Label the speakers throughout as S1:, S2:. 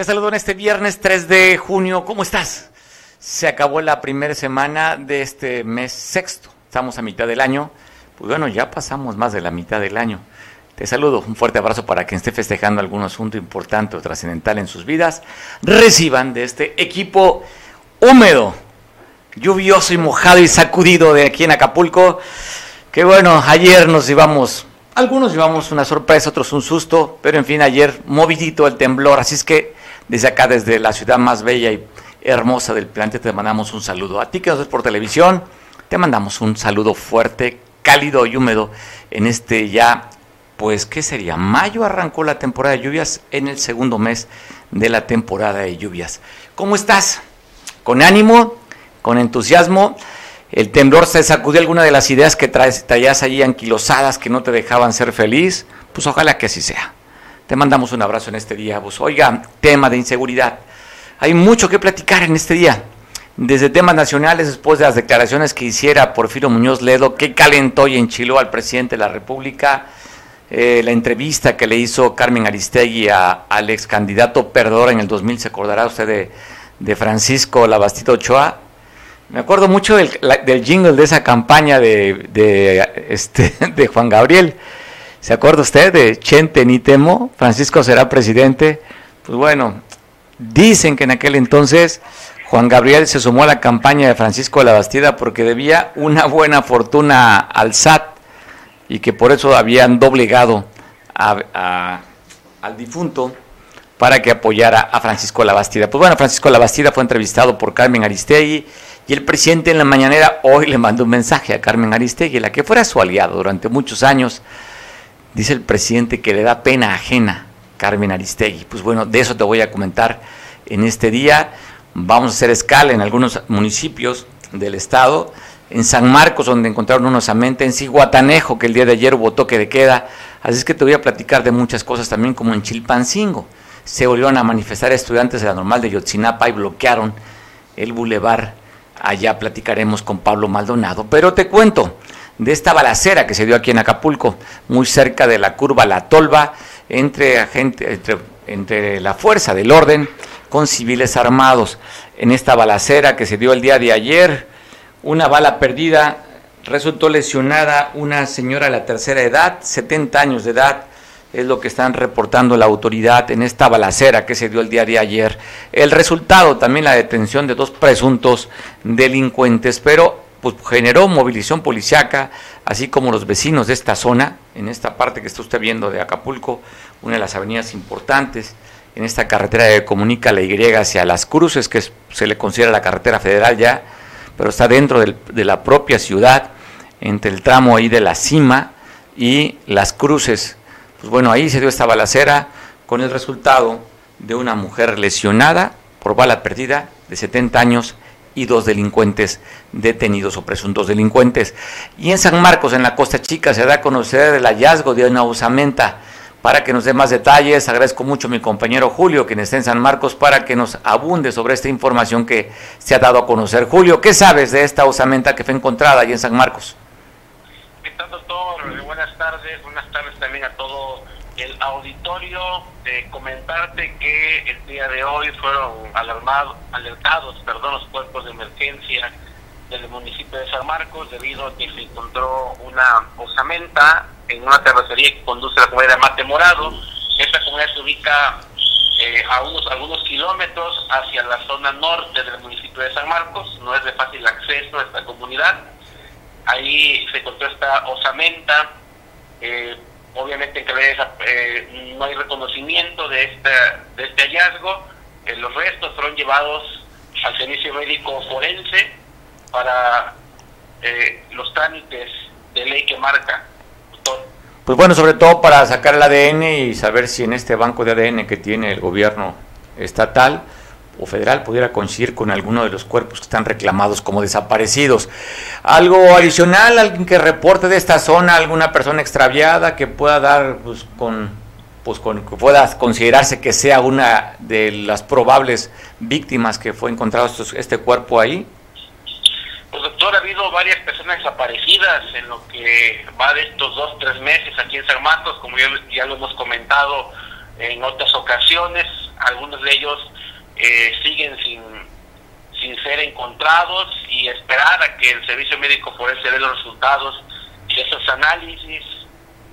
S1: Te saludo en este viernes 3 de junio. ¿Cómo estás? Se acabó la primera semana de este mes sexto. Estamos a mitad del año. Pues bueno, ya pasamos más de la mitad del año. Te saludo, un fuerte abrazo para quien esté festejando algún asunto importante o trascendental en sus vidas. Reciban de este equipo húmedo, lluvioso y mojado y sacudido de aquí en Acapulco. Que bueno, ayer nos llevamos, algunos llevamos una sorpresa, otros un susto, pero en fin, ayer movidito el temblor. Así es que desde acá, desde la ciudad más bella y hermosa del planeta, te mandamos un saludo. A ti que nos ves por televisión, te mandamos un saludo fuerte, cálido y húmedo en este ya pues, ¿qué sería? Mayo arrancó la temporada de lluvias en el segundo mes de la temporada de lluvias. ¿Cómo estás? ¿Con ánimo? ¿Con entusiasmo? ¿El temblor se sacudió alguna de las ideas que traes, traías allí anquilosadas que no te dejaban ser feliz? Pues ojalá que así sea. Te mandamos un abrazo en este día. Pues, oiga, tema de inseguridad. Hay mucho que platicar en este día. Desde temas nacionales, después de las declaraciones que hiciera Porfirio Muñoz Ledo, que calentó y enchiló al presidente de la República, eh, la entrevista que le hizo Carmen Aristegui al ex candidato perdedor en el 2000, se acordará usted de, Francisco Labastito Ochoa. Me acuerdo mucho del, jingle de esa campaña de, este, de Juan Gabriel. ¿Se acuerda usted de Chente ni temo? Francisco será presidente. Pues bueno, dicen que en aquel entonces Juan Gabriel se sumó a la campaña de Francisco Labastida porque debía una buena fortuna al SAT y que por eso habían doblegado al difunto para que apoyara a Francisco Labastida. Pues bueno, Francisco Labastida fue entrevistado por Carmen Aristegui y el presidente en la mañanera hoy le mandó un mensaje a Carmen Aristegui, la que fuera su aliado durante muchos años. Dice el presidente que le da pena ajena Carmen Aristegui. Pues bueno, de eso te voy a comentar en este día. Vamos a hacer escala en algunos municipios del estado en San Marcos, donde encontraron una osamenta, en Ciguatanejo, que el día de ayer hubo toque de queda. Así es que te voy a platicar de muchas cosas también, como en Chilpancingo. Se volvieron a manifestar estudiantes de la normal de Yotzinapa y bloquearon el bulevar. Allá platicaremos con Pablo Maldonado. Pero te cuento de esta balacera que se dio aquí en Acapulco, muy cerca de la curva La Tolva, entre, agente, entre, entre la fuerza del orden con civiles armados. En esta balacera que se dio el día de ayer, una bala perdida, resultó lesionada una señora de la tercera edad, 70 años de edad, es lo que están reportando la autoridad en esta balacera que se dio el día de ayer. El resultado también la detención de dos presuntos delincuentes, pero pues, generó movilización policiaca, así como los vecinos de esta zona, en esta parte que está usted viendo de Acapulco, una de las avenidas importantes, en esta carretera que comunica la Y hacia Las Cruces, que se le considera la carretera federal ya, pero está dentro de la propia ciudad, entre el tramo ahí de la cima y las cruces. Pues bueno, ahí se dio esta balacera con el resultado de una mujer lesionada por bala perdida de 70 años y dos delincuentes detenidos o presuntos delincuentes. Y en San Marcos, en la Costa Chica, se da a conocer el hallazgo de una usamenta para que nos dé más detalles. Agradezco mucho a mi compañero Julio, quien está en San Marcos, para que nos abunde sobre esta información que se ha dado a conocer. Julio, ¿qué sabes de esta osamenta que fue encontrada allí en San Marcos?
S2: ¿Qué tal, doctor? Buenas tardes. Buenas tardes también a todo el auditorio. De comentarte que el día de hoy fueron alarmados, alertados perdón, los cuerpos de emergencia del municipio de San Marcos debido a que se encontró una osamenta en una terracería que conduce a la comunidad de Mate Morado. Esta comunidad se ubica eh, a unos algunos kilómetros hacia la zona norte del municipio de San Marcos. No es de fácil acceso a esta comunidad. Ahí se encontró esta osamenta. Eh, obviamente que eh, no hay reconocimiento de, esta, de este hallazgo. los restos fueron llevados al servicio médico forense para los trámites de ley que marca
S1: pues bueno, sobre todo para sacar el ADN y saber si en este banco de ADN que tiene el gobierno estatal o federal pudiera coincidir con alguno de los cuerpos que están reclamados como desaparecidos. Algo adicional, alguien que reporte de esta zona, alguna persona extraviada que pueda dar pues, con pues con que pueda considerarse que sea una de las probables víctimas que fue encontrado este cuerpo ahí.
S2: Pues doctor, ha habido varias personas desaparecidas en lo que va de estos dos, tres meses aquí en San Marcos, como ya lo hemos comentado en otras ocasiones.
S3: algunos de ellos eh, siguen sin, sin ser encontrados y esperar a que el servicio médico forense dé los resultados y esos análisis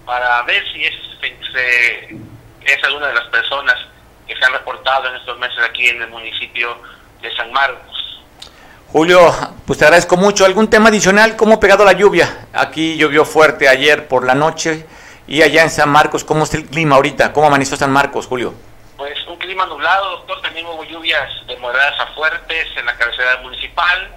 S3: para ver si es, es alguna de las personas que se han reportado en estos meses aquí en el municipio de San Marcos.
S1: Julio, pues te agradezco mucho. ¿Algún tema adicional? ¿Cómo pegado la lluvia? Aquí llovió fuerte ayer por la noche y allá en San Marcos, ¿cómo está el clima ahorita? ¿Cómo amaneció San Marcos, Julio?
S3: Clima nublado, doctor. También hubo lluvias de moderadas a fuertes en la cabecera municipal.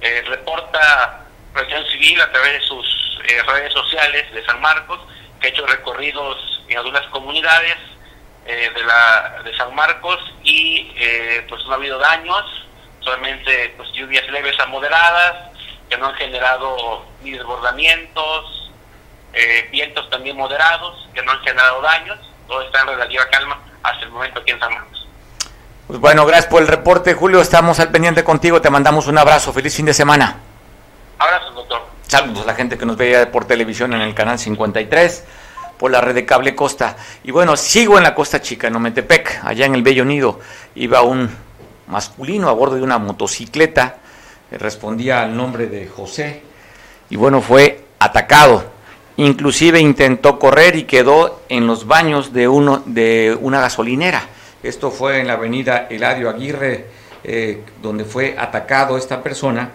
S3: Eh, reporta Protección Civil a través de sus eh, redes sociales de San Marcos que ha hecho recorridos en algunas comunidades eh, de, la, de San Marcos y pues no ha habido daños, solamente pues lluvias leves a moderadas que no han generado ni desbordamientos eh, vientos también moderados que no han generado daños, todo está en relativa calma hasta el momento aquí en San Marcos.
S1: Pues bueno, gracias por el reporte, Julio. Estamos al pendiente contigo. Te mandamos un abrazo. Feliz fin de semana.
S3: Abrazos, doctor.
S1: Saludos a la gente que nos veía por televisión en el canal 53, por la red de cable Costa. Y bueno, sigo en la Costa Chica, en Ometepec, allá en el Bello Nido. Iba un masculino a bordo de una motocicleta. Respondía al nombre de José. Y bueno, fue atacado Inclusive intentó correr y quedó en los baños de, uno, de una gasolinera. Esto fue en la avenida Eladio Aguirre, eh, donde fue atacado esta persona,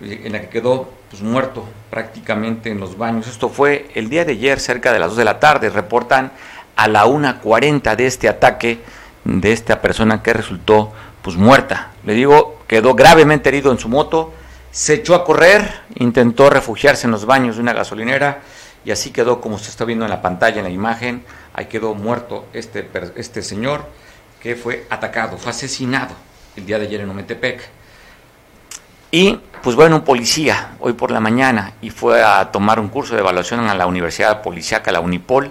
S1: en la que quedó pues, muerto prácticamente en los baños. Esto fue el día de ayer, cerca de las 2 de la tarde. Reportan a la 1.40 de este ataque de esta persona que resultó pues muerta. Le digo, quedó gravemente herido en su moto, se echó a correr, intentó refugiarse en los baños de una gasolinera y así quedó como se está viendo en la pantalla, en la imagen, ahí quedó muerto este, este señor que fue atacado, fue asesinado el día de ayer en Ometepec. Y pues bueno, un policía hoy por la mañana y fue a tomar un curso de evaluación a la Universidad Policiaca, la Unipol,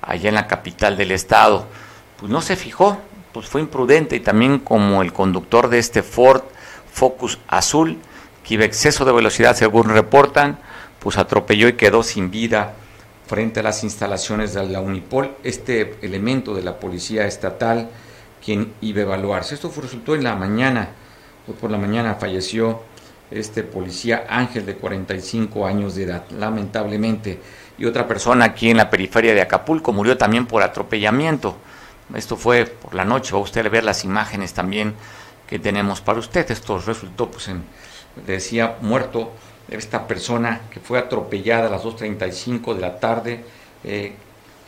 S1: allá en la capital del estado. Pues no se fijó, pues fue imprudente y también como el conductor de este Ford Focus azul, que iba exceso de velocidad según reportan, pues atropelló y quedó sin vida frente a las instalaciones de la Unipol, este elemento de la policía estatal quien iba a evaluarse. Esto resultó en la mañana, hoy por la mañana falleció este policía Ángel de 45 años de edad, lamentablemente. Y otra persona aquí en la periferia de Acapulco murió también por atropellamiento. Esto fue por la noche, va usted a ver las imágenes también que tenemos para usted. Esto resultó, pues, en, decía, muerto esta persona que fue atropellada a las 2.35 de la tarde eh,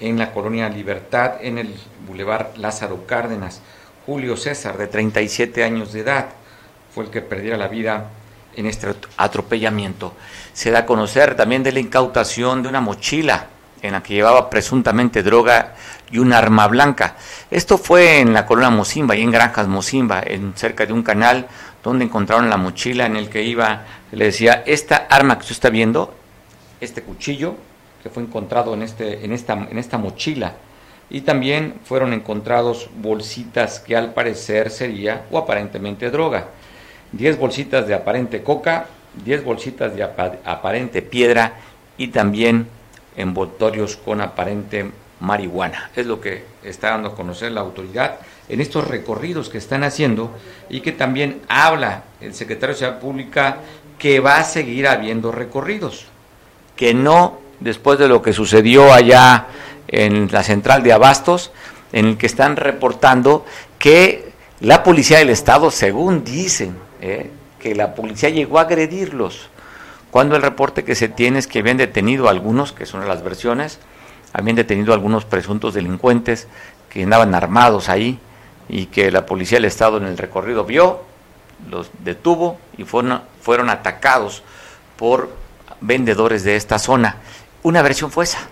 S1: en la colonia Libertad, en el Boulevard Lázaro Cárdenas. Julio César, de 37 años de edad, fue el que perdiera la vida en este atropellamiento. Se da a conocer también de la incautación de una mochila en la que llevaba presuntamente droga y un arma blanca. Esto fue en la colonia Mozimba y en Granjas Mozimba, en cerca de un canal donde encontraron la mochila en el que iba, le decía, esta arma que usted está viendo, este cuchillo que fue encontrado en, este, en, esta, en esta mochila, y también fueron encontrados bolsitas que al parecer sería o aparentemente droga. 10 bolsitas de aparente coca, 10 bolsitas de aparente piedra y también envoltorios con aparente marihuana. Es lo que está dando a conocer la autoridad en estos recorridos que están haciendo y que también habla el secretario de Ciudad Pública que va a seguir habiendo recorridos, que no después de lo que sucedió allá en la central de Abastos, en el que están reportando que la policía del Estado, según dicen, eh, que la policía llegó a agredirlos, cuando el reporte que se tiene es que habían detenido a algunos, que son las versiones, habían detenido a algunos presuntos delincuentes que andaban armados ahí y que la policía del Estado en el recorrido vio, los detuvo y fueron, fueron atacados por vendedores de esta zona. Una versión fue esa.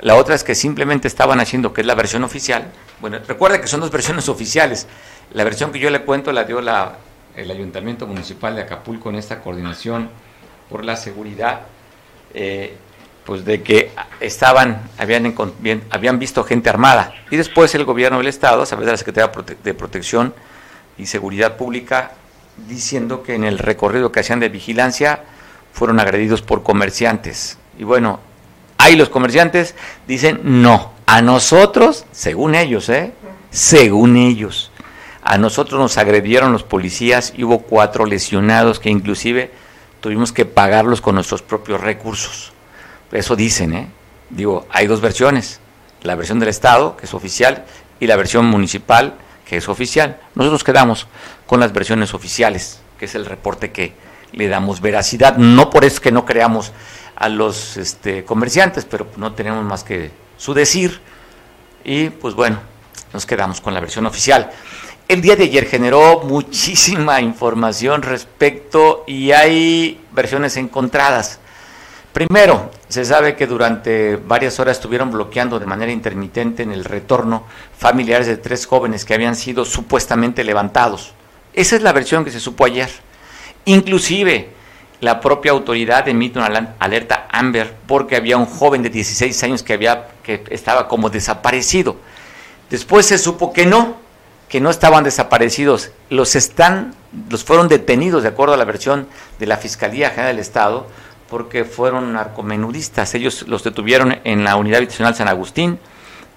S1: La otra es que simplemente estaban haciendo, que es la versión oficial. Bueno, recuerde que son dos versiones oficiales. La versión que yo le cuento la dio la, el Ayuntamiento Municipal de Acapulco en esta coordinación por la seguridad. Eh, pues de que estaban, habían, habían visto gente armada. Y después el gobierno del Estado, a través de la Secretaría de Protección y Seguridad Pública, diciendo que en el recorrido que hacían de vigilancia fueron agredidos por comerciantes. Y bueno, ahí los comerciantes dicen no, a nosotros, según ellos, ¿eh? según ellos, A nosotros nos agredieron los policías y hubo cuatro lesionados que inclusive tuvimos que pagarlos con nuestros propios recursos. Eso dicen, ¿eh? Digo, hay dos versiones, la versión del Estado, que es oficial, y la versión municipal, que es oficial. Nosotros quedamos con las versiones oficiales, que es el reporte que le damos veracidad. No por eso que no creamos a los este, comerciantes, pero no tenemos más que su decir. Y pues bueno, nos quedamos con la versión oficial. El día de ayer generó muchísima información respecto y hay versiones encontradas. Primero, se sabe que durante varias horas estuvieron bloqueando de manera intermitente en el retorno familiares de tres jóvenes que habían sido supuestamente levantados. Esa es la versión que se supo ayer. Inclusive, la propia autoridad emite una alerta Amber porque había un joven de 16 años que, había, que estaba como desaparecido. Después se supo que no, que no estaban desaparecidos, los están, los fueron detenidos de acuerdo a la versión de la Fiscalía General del Estado, porque fueron narcomenudistas. Ellos los detuvieron en la Unidad Habitacional San Agustín,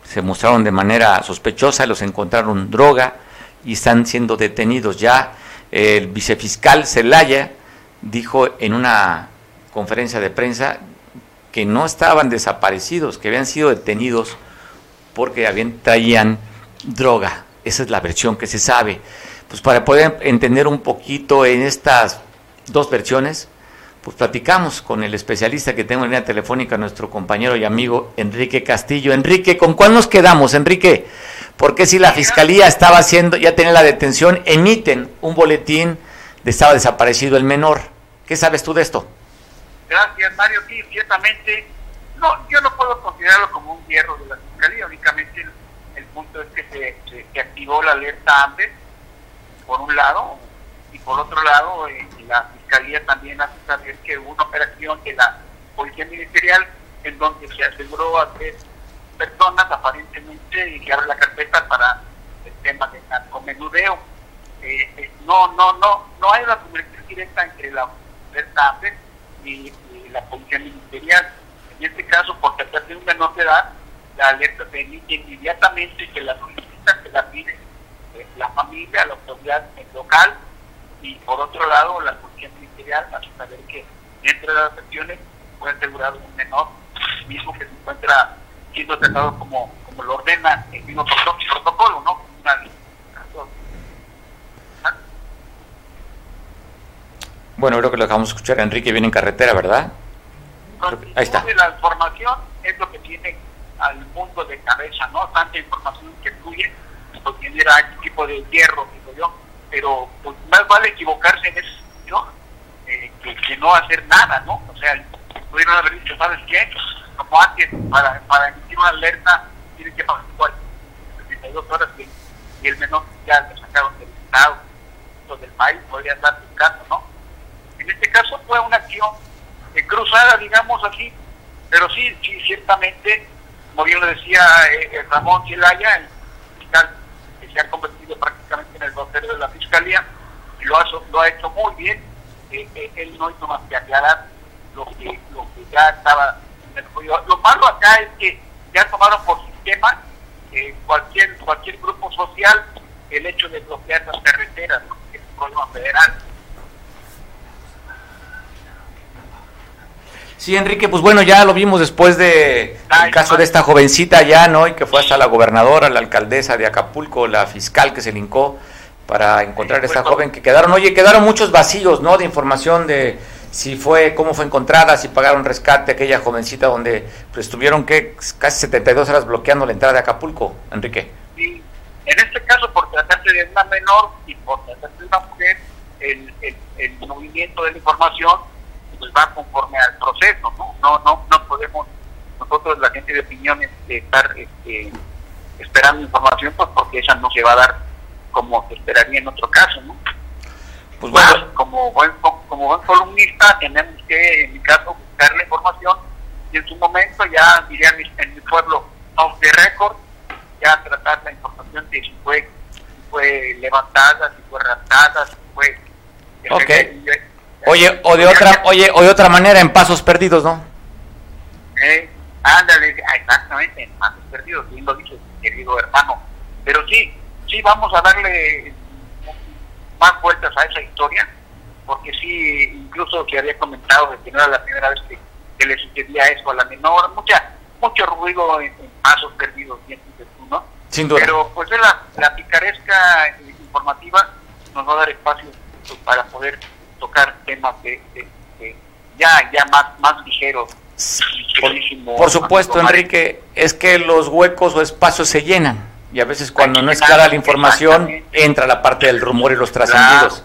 S1: se mostraron de manera sospechosa, los encontraron droga y están siendo detenidos. Ya el vicefiscal Zelaya dijo en una conferencia de prensa que no estaban desaparecidos, que habían sido detenidos porque habían, traían droga. Esa es la versión que se sabe. Pues para poder entender un poquito en estas dos versiones, pues platicamos con el especialista que tengo en línea telefónica, nuestro compañero y amigo Enrique Castillo. Enrique, ¿con cuál nos quedamos, Enrique? Porque si la fiscalía estaba haciendo, ya tenía la detención, emiten un boletín de estaba desaparecido el menor. ¿Qué sabes tú de esto?
S4: Gracias, Mario. Sí, ciertamente, no, yo no puedo considerarlo como un hierro de la fiscalía, únicamente punto es que se, activó la alerta AMBER, por un lado, y por otro lado, eh, la Fiscalía también hace saber que hubo una operación de la Policía Ministerial en donde se aseguró a tres personas aparentemente y que abre la carpeta para el tema de narcomenudeo. Eh, eh, no, no, no, no hay una comunicación directa entre la alerta AMBER y, la Policía Ministerial. En este caso, porque tratarse de un menor de edad, la alerta se emite inmediatamente que la solicita, que la pide eh, la familia, la autoridad local y por otro lado la para saber que entre las acciones fue asegurado un menor mismo que se encuentra siendo tratado como, como lo ordena el mismo protocolo, ¿no?
S1: bueno, creo que lo dejamos escuchar. Enrique viene en carretera, ¿verdad?
S4: Ahí está. La información es lo que tiene al mundo de cabeza, ¿no? Tanta información que fluye, pues genera este tipo de hierro, digo yo, pero pues más vale equivocarse en ese que, no hacer nada, ¿no? O sea, pudieron haber dicho, ¿sabes qué? Como antes, para, para emitir una alerta, tiene que pasar 72 horas y el menor ya lo sacaron del Estado, del país, podría dar su caso, ¿no? En este caso fue una acción cruzada, digamos así, pero sí, sí, ciertamente como bien lo decía eh, Ramón Zelaya, el fiscal que se ha convertido prácticamente en el vocero de la fiscalía, lo ha, lo ha hecho muy bien. Eh, eh, él no hizo más que aclarar lo que, lo que ya estaba. Lo malo acá es que ya tomaron por sistema cualquier cualquier grupo social el hecho de bloquear las carreteras, que es un problema federal
S1: Sí, Enrique, pues bueno, ya lo vimos después de el caso de esta jovencita ya, ¿no? Y que fue hasta la gobernadora, la alcaldesa de Acapulco, la fiscal que se lincó para encontrar a esta joven que quedaron, oye, quedaron muchos vacíos, ¿no? De información de si fue, cómo fue encontrada, si pagaron rescate aquella jovencita donde pues, estuvieron que casi 72 horas bloqueando la entrada de Acapulco, Enrique.
S4: Sí, en este caso por tratarse de una menor y por tratarse de una mujer, el, el, el movimiento de la información pues va conforme al proceso, ¿no? No, no, no podemos nosotros, la gente de opiniones, estar este, esperando información, pues porque esa no se va a dar como se esperaría en otro caso, ¿no? Pues bueno. como buen, como buen columnista tenemos que, en mi caso, buscar la información y en su momento ya, diría en mi pueblo, off the record, ya tratar la información de si fue, fue levantada, si fue raptada, si fue...
S1: Okay. Oye, o de otra, oye, o de otra manera en pasos perdidos, ¿no?
S4: Eh, ándale, exactamente, en pasos perdidos, bien lo dice, querido hermano. Pero sí, sí vamos a darle más vueltas a esa historia, porque sí, incluso que había comentado de que no era la primera vez que, le sucedía eso a la menor, mucha, mucho ruido en, pasos perdidos, bien dices tú, ¿no?
S1: Sin duda.
S4: Pero pues la, la picaresca informativa nos va a dar espacio pues, para poder tocar temas de, ya, ya más, más ligeros.
S1: Por, supuesto, Enrique, es que los huecos o espacios se llenan y a veces cuando no es clara la información entra la parte del rumor y los trascendidos.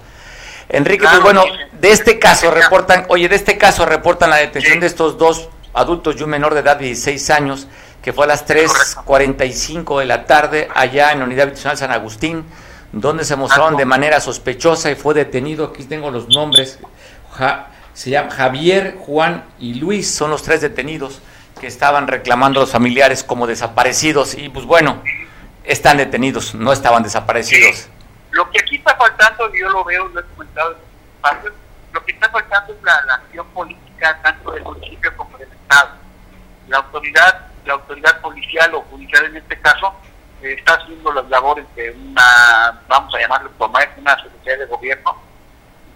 S1: Enrique, pues bueno, de este caso reportan, oye, de este caso reportan la detención de estos dos adultos y un menor de edad de 16 años, que fue a las 3.45 de la tarde allá en la Unidad Habitacional San Agustín, donde se mostraron de manera sospechosa y fue detenido, aquí tengo los nombres, se llama Javier, Juan y Luis, son los tres detenidos que estaban reclamando a los familiares como desaparecidos. Y pues bueno, están detenidos, no estaban desaparecidos.
S4: Lo que aquí está faltando, yo lo veo, lo he comentado en espacios, lo que está faltando es la, acción política tanto del municipio como del Estado. La autoridad, la autoridad policial o judicial en este caso, eh, está haciendo las labores de una, vamos a llamarlo es una secretaría de gobierno,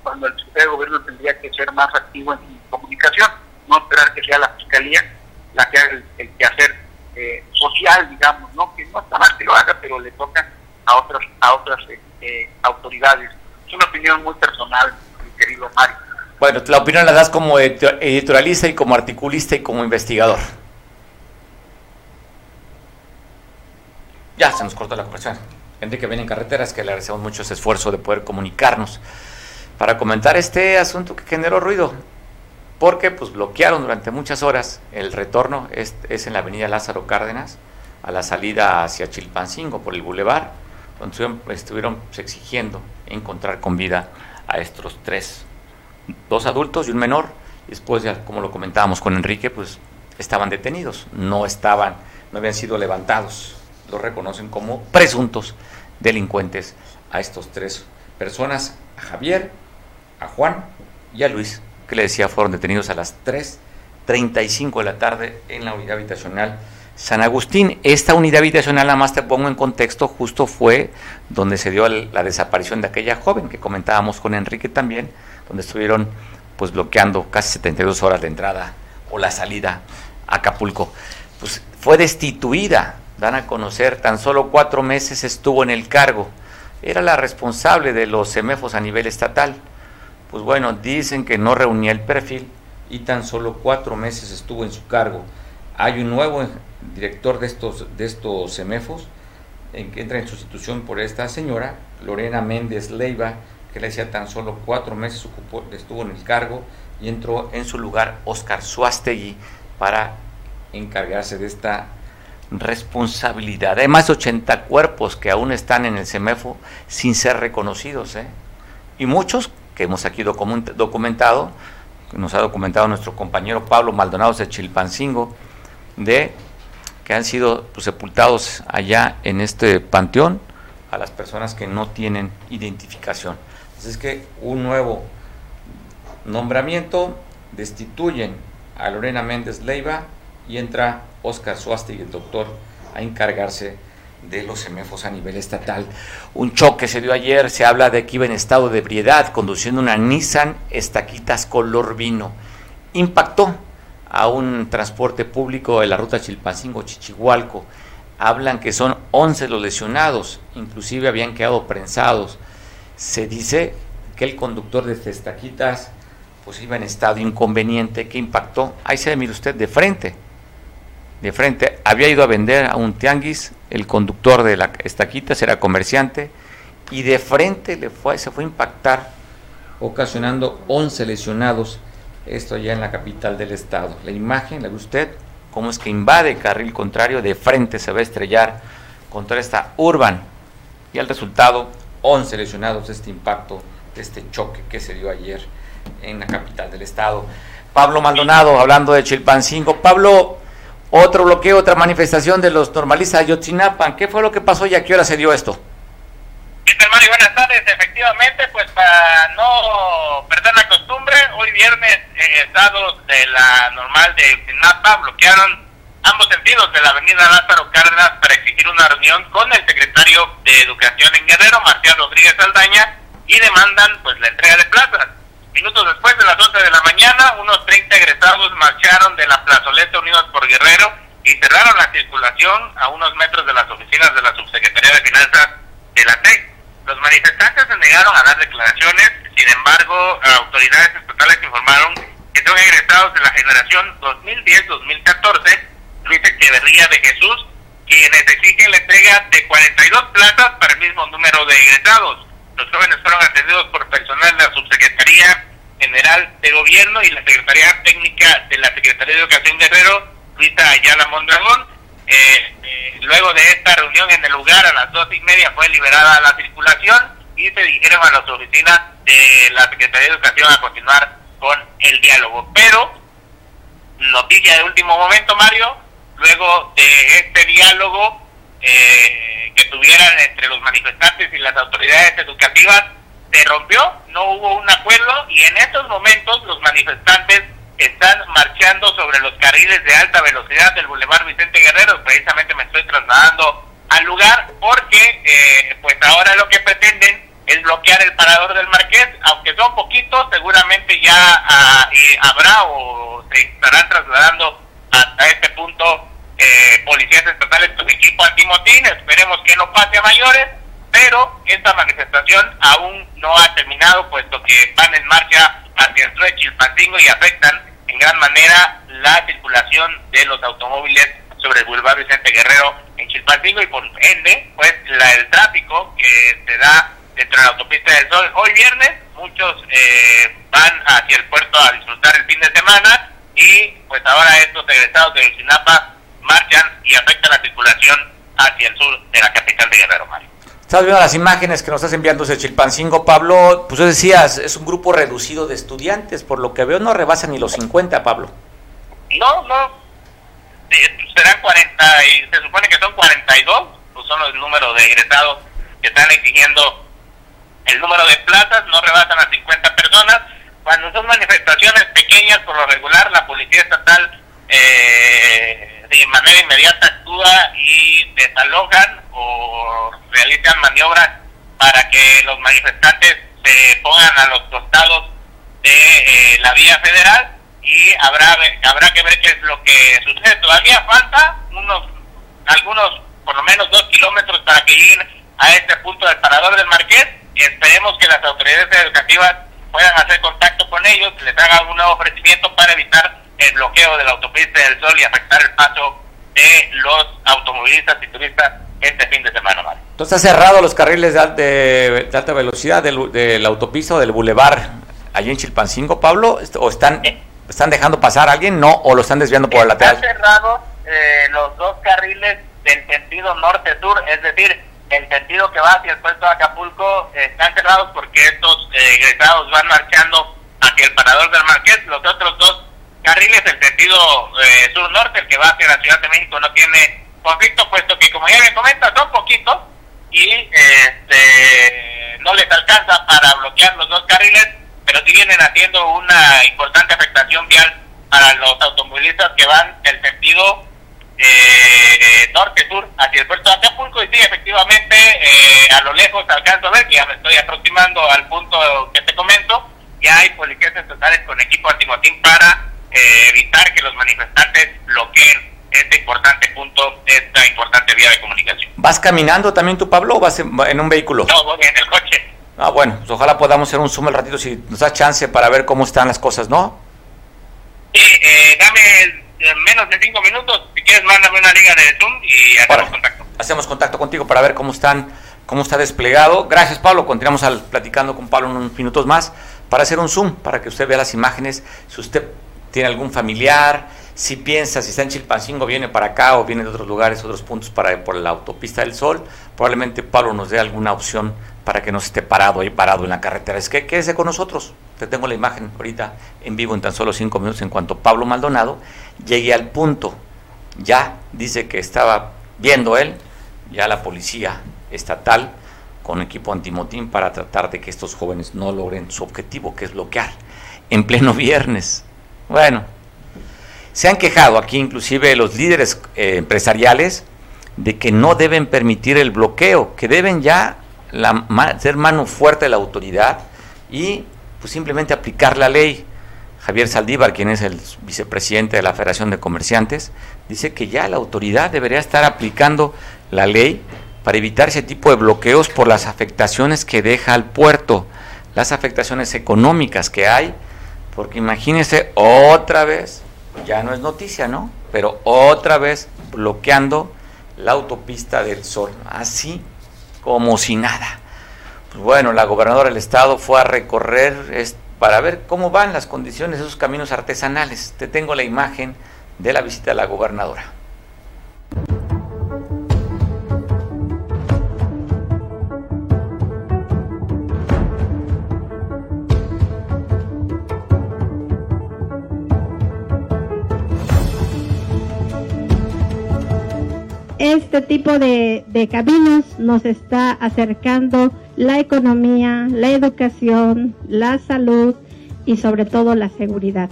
S4: cuando el secretario de gobierno tendría que ser más activo en comunicación, no esperar que sea la fiscalía la que haga el, el quehacer eh, social, digamos, ¿no? que no está mal que lo haga, pero le toca a otras, a otras eh, autoridades. Es una opinión muy personal, mi querido Mario.
S1: Bueno, la opinión la das como editorialista y como articulista y como investigador. Ya se nos cortó la conversación. Enrique viene en carreteras, que le agradecemos mucho ese esfuerzo de poder comunicarnos para comentar este asunto que generó ruido, porque pues bloquearon durante muchas horas el retorno, es, es en la avenida Lázaro Cárdenas, a la salida hacia Chilpancingo por el bulevar donde estuvieron, exigiendo encontrar con vida a estos tres, dos adultos y un menor. Después, ya, como lo comentábamos con Enrique, pues estaban detenidos, no estaban, no habían sido levantados. Lo reconocen como presuntos delincuentes a estos tres personas, a Javier, a Juan y a Luis, que le decía fueron detenidos a las 3.35 de la tarde en la unidad habitacional San Agustín, esta unidad habitacional, nada más te pongo en contexto, justo fue donde se dio la desaparición de aquella joven que comentábamos con Enrique también, donde estuvieron pues bloqueando casi 72 horas de entrada o la salida a Acapulco. Pues fue destituida, dan a conocer, tan solo cuatro meses estuvo en el cargo. Era la responsable de los semefos a nivel estatal. Pues bueno, dicen que no reunía el perfil y tan solo cuatro meses estuvo en su cargo. Hay un nuevo director de estos, de estos en que entra en sustitución por esta señora, Lorena Méndez Leiva, que le decía tan solo cuatro meses ocupó, estuvo en el cargo, y entró en su lugar Oscar Suastegui para encargarse de esta responsabilidad. Hay más de 80 cuerpos que aún están en el CEMEFO sin ser reconocidos, ¿eh? y muchos que hemos aquí documentado, nos ha documentado nuestro compañero Pablo Maldonado de Chilpancingo, de que han sido pues, sepultados allá en este panteón a las personas que no tienen identificación. Así es que un nuevo nombramiento destituyen a Lorena Méndez Leiva y entra Oscar y el doctor, a encargarse de los semefos a nivel estatal. Un choque se dio ayer, se habla de que iba en estado de ebriedad conduciendo una Nissan Estaquitas color vino. Impactó a un transporte público de la ruta Chilpancingo-Chichihualco. Hablan que son 11 los lesionados, inclusive habían quedado prensados. Se dice que el conductor de Cestaquitas pues iba en estado inconveniente que impactó. Ahí se ve, mire usted, de frente. De frente, había ido a vender a un tianguis, el conductor de la Estaquitas era comerciante, y de frente le fue, se fue a impactar, ocasionando 11 lesionados esto ya en la capital del estado. La imagen, la ve usted, cómo es que invade el carril contrario, de frente se va a estrellar contra esta Urban. Y el resultado, 11 lesionados de este impacto, de este choque que se dio ayer en la capital del estado. Pablo Maldonado, hablando de Chilpancingo. Pablo, otro bloqueo, otra manifestación de los normalistas de Yotzinapan. ¿Qué fue lo que pasó y a qué hora se dio esto?
S4: Buenas tardes. Efectivamente, pues para no perder la costumbre, hoy viernes estados de la normal de Sinapa bloquearon ambos sentidos de la avenida Lázaro Cárdenas para exigir una reunión con el secretario de Educación en Guerrero, Marcial Rodríguez Aldaña,
S5: y demandan pues la entrega de plazas. Minutos después de las 11 de la mañana, unos 30 egresados marcharon de la plazoleta Unidos por Guerrero y cerraron la circulación a unos metros de las oficinas de la Subsecretaría de Finanzas de la TEC. Los manifestantes se negaron a dar declaraciones, sin embargo, autoridades estatales informaron que son egresados de la generación 2010-2014, Luis Echeverría de Jesús, quienes exigen la entrega de 42 plazas para el mismo número de egresados. Los jóvenes fueron atendidos por personal de la Subsecretaría General de Gobierno y la Secretaría Técnica de la Secretaría de Educación Guerrero, Luisa Ayala Mondragón. Eh, eh, luego de esta reunión en el lugar, a las dos y media fue liberada la circulación y se dirigieron a las oficinas de la Secretaría de Educación a continuar con el diálogo. Pero, noticia de último momento, Mario, luego de este diálogo eh, que tuvieran entre los manifestantes y las autoridades educativas, se rompió, no hubo un acuerdo y en estos momentos los manifestantes están marchando sobre los carriles de alta velocidad del Boulevard Vicente Guerrero. Precisamente me estoy trasladando al lugar porque eh, pues ahora lo que pretenden es bloquear el parador del Marqués, aunque son poquitos, seguramente ya ah, habrá o se estarán trasladando hasta este punto eh, policías estatales con equipo antimotín, esperemos que no pase a mayores, pero esta manifestación aún no ha terminado, puesto que van en marcha hacia el sur de Chilpancingo y afectan en gran manera la circulación de los automóviles sobre el Boulevard Vicente Guerrero en Chilpancingo y por ende, pues la, el tráfico que se da dentro de la autopista del Sol. Hoy viernes muchos eh, van hacia el puerto a disfrutar el fin de semana y pues ahora estos egresados de Sinapa marchan y afectan la circulación hacia el sur de la capital de Guerrero, Mario.
S1: Estás viendo las imágenes que nos estás enviando desde Chilpancingo, Pablo. Pues decías, es un grupo reducido de estudiantes. Por lo que veo, no rebasan ni los 50, Pablo.
S5: No, no. Serán 40, y se supone que son 42, pues son el número de egresados que están exigiendo el número de plazas, no rebasan a 50 personas. Cuando son manifestaciones pequeñas, por lo regular, la Policía Estatal eh, de manera inmediata actúa y desalojan o realizan maniobras para que los manifestantes se pongan a los costados de eh, la vía federal y habrá habrá que ver qué es lo que sucede. Todavía falta unos algunos por lo menos dos kilómetros para que lleguen a este punto del parador del Marqués y esperemos que las autoridades educativas puedan hacer contacto con ellos, les hagan un nuevo ofrecimiento para evitar el bloqueo de la autopista del Sol y afectar el paso de los automovilistas y turistas este fin de semana, Mario.
S1: Entonces, ¿está cerrado los carriles de, alta velocidad de la autopista o del bulevar allí en Chilpancingo, Pablo? ¿O están, están dejando pasar a alguien? ¿No? ¿O lo están desviando por el lateral?
S5: Están cerrados eh, los dos carriles del sentido norte-sur, es decir, el sentido que va hacia el puerto de Acapulco están cerrados porque estos eh, egresados van marchando hacia el parador del Marqués. Los otros dos carriles, el sentido eh, sur-norte, el que va hacia la Ciudad de México, no tiene conflicto, puesto que, como ya me comenta, son poquitos y este, no les alcanza para bloquear los dos carriles, pero sí vienen haciendo una importante afectación vial para los automovilistas que van del sentido eh, norte-sur hacia el puerto de Acapulco y sí, efectivamente, eh, a lo lejos alcanzo a ver que ya me estoy aproximando al punto que te comento, ya hay policías estatales con equipo antimotín para eh, evitar que los manifestantes bloqueen este importante punto, esta importante vía de comunicación.
S1: ¿Vas caminando también tú, Pablo, o vas en, un vehículo?
S5: No, voy en el coche.
S1: Ah, bueno, pues ojalá podamos hacer un zoom al ratito si nos da chance para ver cómo están las cosas, ¿no?
S5: Sí, eh, dame menos de cinco minutos. Si quieres, mándame una liga de Zoom y hacemos contacto.
S1: Hacemos contacto contigo para ver cómo están, cómo está desplegado. Gracias, Pablo. Continuamos al, platicando con Pablo unos minutos más para hacer un Zoom, para que usted vea las imágenes. Si usted tiene algún familiar, si piensa, si está en Chilpancingo, viene para acá o viene de otros lugares, otros puntos para por la autopista del Sol, probablemente Pablo nos dé alguna opción para que no esté parado ahí parado en la carretera. Es que quédese con nosotros. Te tengo la imagen ahorita en vivo en tan solo cinco minutos en cuanto Pablo Maldonado llegue al punto. Ya dice que estaba viendo él, ya la policía estatal con equipo antimotín para tratar de que estos jóvenes no logren su objetivo, que es bloquear en pleno viernes. Bueno, se han quejado aquí inclusive los líderes eh, empresariales de que no deben permitir el bloqueo, que deben ya la, ser mano fuerte de la autoridad y pues simplemente aplicar la ley. Javier Saldívar, quien es el vicepresidente de la Federación de Comerciantes, dice que ya la autoridad debería estar aplicando la ley para evitar ese tipo de bloqueos por las afectaciones que deja al puerto, las afectaciones económicas que hay, porque imagínese otra vez, ya no es noticia, ¿no? Pero otra vez bloqueando la autopista del Sol, así como si nada. Pues bueno, la gobernadora del estado fue a recorrer para ver cómo van las condiciones de esos caminos artesanales. Te tengo la imagen de la visita de la gobernadora.
S6: Este tipo de, caminos nos está acercando la economía, la educación, la salud y sobre todo la seguridad.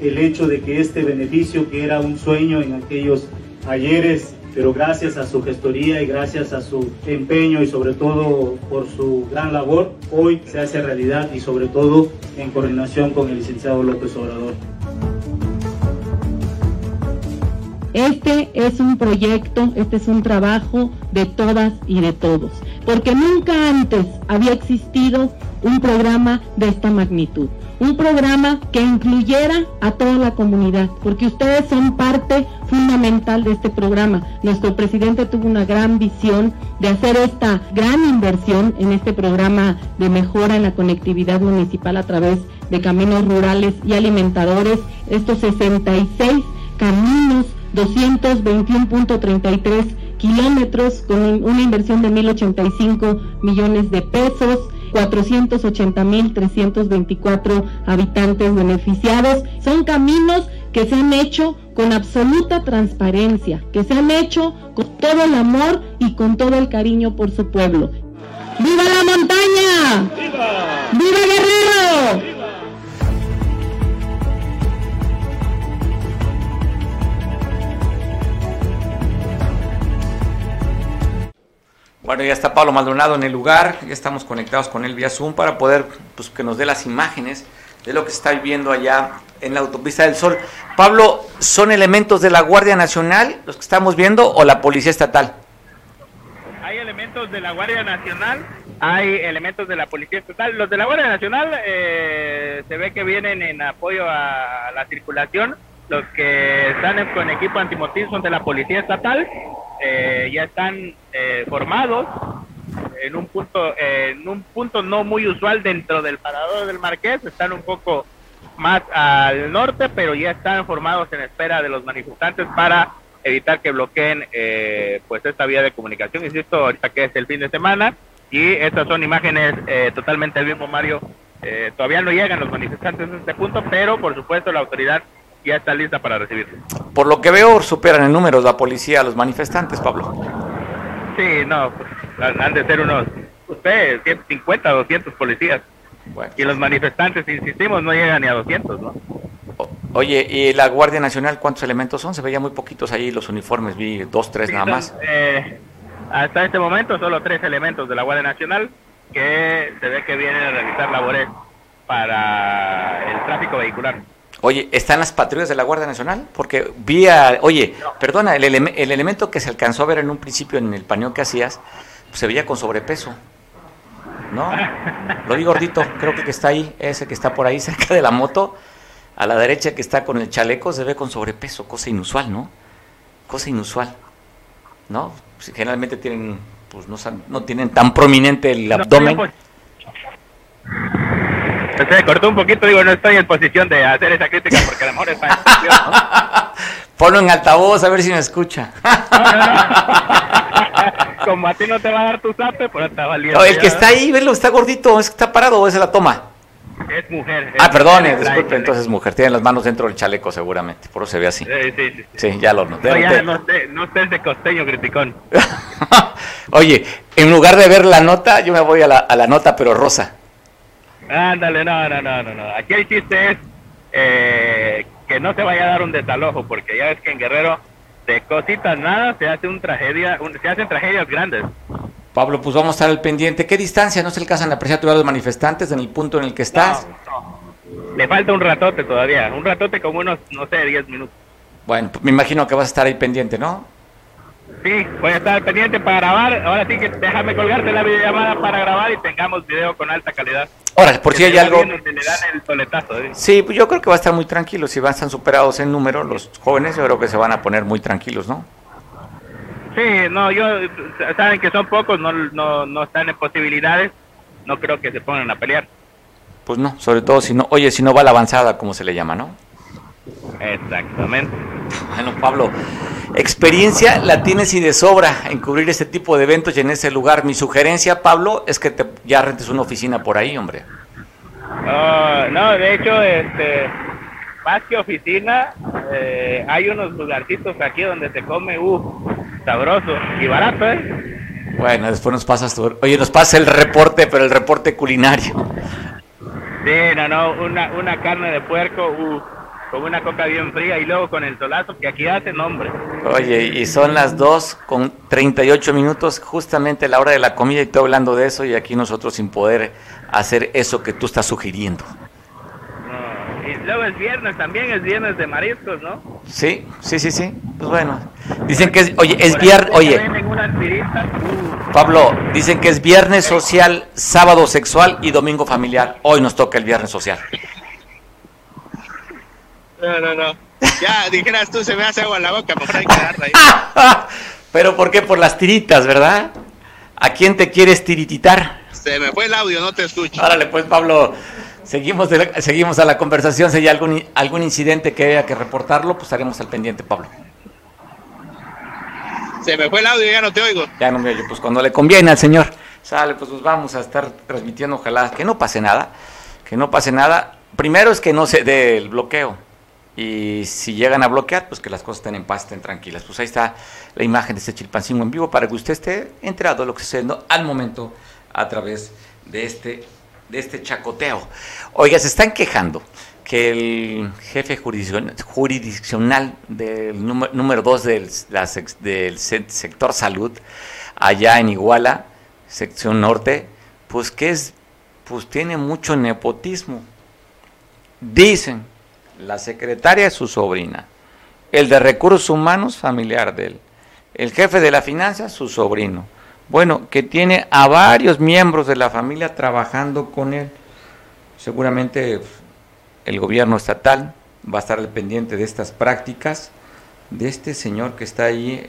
S7: El hecho de que este beneficio, que era un sueño en aquellos ayeres, pero gracias a su gestoría y gracias a su empeño y sobre todo por su gran labor, hoy se hace realidad y sobre todo en coordinación con el licenciado López Obrador.
S6: Este es un proyecto, este es un trabajo de todas y de todos, porque nunca antes había existido un programa de esta magnitud un programa que incluyera a toda la comunidad, porque ustedes son parte fundamental de este programa. Nuestro presidente tuvo una gran visión de hacer esta gran inversión en este programa de mejora en la conectividad municipal a través de caminos rurales y alimentadores, estos 66 caminos, 221.33 kilómetros con una inversión de 1.085 millones de pesos 480.324 habitantes beneficiados. Son caminos que se han hecho con absoluta transparencia, que se han hecho con todo el amor y con todo el cariño por su pueblo. ¡Viva la montaña! ¡Viva! ¡Viva Guerrero!
S1: Bueno, ya está Pablo Maldonado en el lugar, ya estamos conectados con él vía Zoom para poder pues, que nos dé las imágenes de lo que está viviendo allá en la autopista del Sol. Pablo, ¿son elementos de la Guardia Nacional los que estamos viendo o la Policía Estatal?
S5: Hay elementos de la Guardia Nacional, hay elementos de la Policía Estatal. Los de la Guardia Nacional eh, se ve que vienen en apoyo a la circulación. Los que están con equipo antimotín son de la Policía Estatal eh, ya están eh, formados en un punto en un punto no muy usual dentro del parador del Marqués. Están un poco más al norte pero ya están formados en espera de los manifestantes para evitar que bloqueen eh, pues esta vía de comunicación. Insisto ahorita que es el fin de semana y estas son imágenes totalmente mismo Mario. Todavía no llegan los manifestantes a este punto pero por supuesto la autoridad ya está lista para recibirse.
S1: Por lo que veo, superan en números la policía a los manifestantes, Pablo.
S5: Sí, no, pues, han de ser unos, usted, 150, 200 policías. Y los manifestantes, insistimos, no llegan ni a 200, ¿no?
S1: Oye, ¿y la Guardia Nacional cuántos elementos son? Se veía muy poquitos ahí los uniformes, vi dos, tres nada más.
S5: Eh, hasta este momento solo tres elementos de la Guardia Nacional que se ve que vienen a realizar labores para el tráfico vehicular.
S1: Oye, ¿están las patrullas de la Guardia Nacional? Porque vi a, oye, perdona, el, el, elemento que se alcanzó a ver en un principio en el paneo que hacías, pues, se veía con sobrepeso. ¿No? Lo vi gordito, creo que, que está ahí, ese que está por ahí cerca de la moto, a la derecha que está con el chaleco, se ve con sobrepeso, cosa inusual, ¿no? Cosa inusual. ¿No? Pues, generalmente tienen, pues no, no tienen tan prominente el abdomen. Pues,
S5: se cortó un poquito, digo, no estoy en posición de hacer esa crítica porque a lo mejor está en posición,
S1: Ponlo en altavoz a ver si me escucha.
S5: Como a ti no te va a dar tu zape, pero está valiendo.
S1: el que está ahí, velo, está gordito, es que está parado o es la toma.
S5: Es mujer.
S1: ah, perdone, disculpe, entonces es mujer. Tiene las manos dentro del chaleco seguramente, por eso se ve así. Sí, sí, sí. Sí, ya lo noté.
S5: No, ya no, no estés de costeño criticón.
S1: Oye, en lugar de ver la nota, yo me voy a la, a la nota, pero rosa.
S5: Ándale, no, no, no, no, no. Aquí el chiste es eh, que no se vaya a dar un desalojo, porque ya ves que en Guerrero de cositas nada se hace un tragedia, se hacen tragedias grandes.
S1: Pablo, pues vamos a estar al pendiente. ¿Qué distancia no se alcanzan a apreciar a los manifestantes en el punto en el que estás?
S5: Le falta un ratote todavía, un ratote como unos, no sé, 10 minutos.
S1: Bueno, pues me imagino que vas a estar ahí pendiente, ¿no?
S5: Sí, voy a estar pendiente para grabar. Ahora sí que déjame colgarte la videollamada para grabar y tengamos video con alta calidad.
S1: Ahora, por si hay algo...
S5: ¿eh?
S1: Sí, pues yo creo que va a estar muy tranquilo. Si van a estar superados en número los jóvenes, yo creo que se van a poner muy tranquilos, ¿no?
S5: Sí, no, yo, saben que son pocos, no, no, no están en posibilidades, no creo que se pongan a pelear.
S1: Pues no, sobre todo si no, oye, si no va la avanzada, como se le llama, ¿no?
S5: Exactamente.
S1: Bueno, Pablo, experiencia la tienes y de sobra en cubrir este tipo de eventos y en ese lugar. Mi sugerencia, Pablo, es que te, ya rentes una oficina por ahí, hombre.
S5: Ah, no, de hecho, este, más que oficina, eh, hay unos lugarcitos aquí donde se come, uh, sabroso y barato, ¿eh?
S1: Bueno, después nos pasas tú. Oye, nos pasa el reporte, pero el reporte culinario.
S5: Sí, no, no, una, una carne de puerco, uh, con una coca bien fría y luego con el solazo que aquí hace nombre.
S1: Oye, y son las 2 con 38 minutos, justamente la hora de la comida, y estoy hablando de eso, y aquí nosotros sin poder hacer eso que tú estás sugiriendo.
S5: y luego es viernes también, es viernes de mariscos, ¿no?
S1: Sí, sí, sí, sí. Pues bueno, dicen que es, oye, es viernes, oye.
S5: Uh.
S1: Pablo, dicen que es viernes social, sábado sexual y domingo familiar. Hoy nos toca el viernes social.
S5: No, no, no. Ya, dijeras tú, se me hace agua en la boca, mejor hay que ahí.
S1: Pero ¿por qué? Por las tiritas, ¿verdad? ¿A quién te quieres tirititar?
S5: Se me fue el audio, no te escucho.
S1: Árale, pues, Pablo, seguimos, seguimos a la conversación. Si hay algún, algún incidente que haya que reportarlo, pues estaremos al pendiente, Pablo.
S5: Se me fue el audio, ya no te oigo.
S1: Ya no me oigo, pues cuando le conviene al señor. Sale, pues, pues vamos a estar transmitiendo, ojalá que no pase nada. Que no pase nada. Primero es que no se dé el bloqueo y si llegan a bloquear, pues que las cosas estén en paz, estén tranquilas. Pues ahí está la imagen de este chilpancingo en vivo para que usted esté enterado de lo que está sucediendo al momento a través de este, de este chacoteo. Oiga, se están quejando que el jefe jurisdiccional del número 2 del, del sector salud, allá en Iguala, sección norte, pues que es, pues tiene mucho nepotismo. Dicen, la secretaria es su sobrina, el de recursos humanos familiar de él, el jefe de la finanza su sobrino. Bueno, que tiene a varios miembros de la familia trabajando con él. Seguramente el gobierno estatal va a estar al pendiente de estas prácticas de este señor que está ahí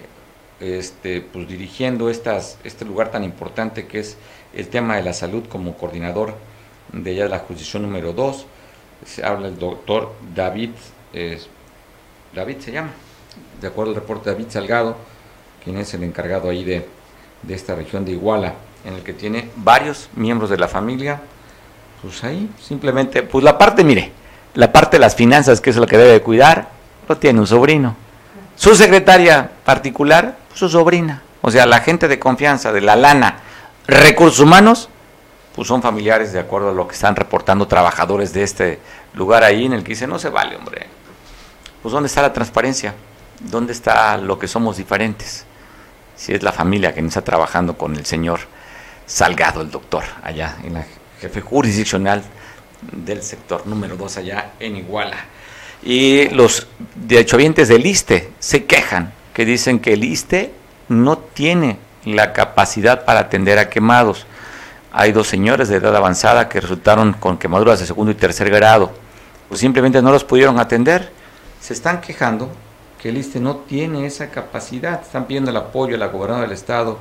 S1: este, pues, dirigiendo estas, este lugar tan importante que es el tema de la salud como coordinador de la jurisdicción número 2 se habla el doctor David, David se llama, de acuerdo al reporte David Salgado, quien es el encargado ahí de, de esta región de Iguala, en el que tiene varios miembros de la familia, pues ahí simplemente, pues la parte, mire, la parte de las finanzas, que es lo que debe cuidar, lo tiene un sobrino. Su secretaria particular, su sobrina. O sea, la gente de confianza, de la lana, recursos humanos, pues son familiares de acuerdo a lo que están reportando trabajadores de este lugar ahí en el que dice no se vale, hombre. Pues ¿dónde está la transparencia? ¿Dónde está lo que somos diferentes? Si es la familia que está trabajando con el señor Salgado, el doctor, allá en la jefe jurisdiccional del sector número 2 allá en Iguala. Y los derechohabientes del ISTE se quejan, que dicen que el ISTE no tiene la capacidad para atender a quemados hay dos señores de edad avanzada que resultaron con quemaduras de segundo y tercer grado. Pues simplemente no los pudieron atender. Se están quejando que el ISTE no tiene esa capacidad. Están pidiendo el apoyo a la gobernadora del estado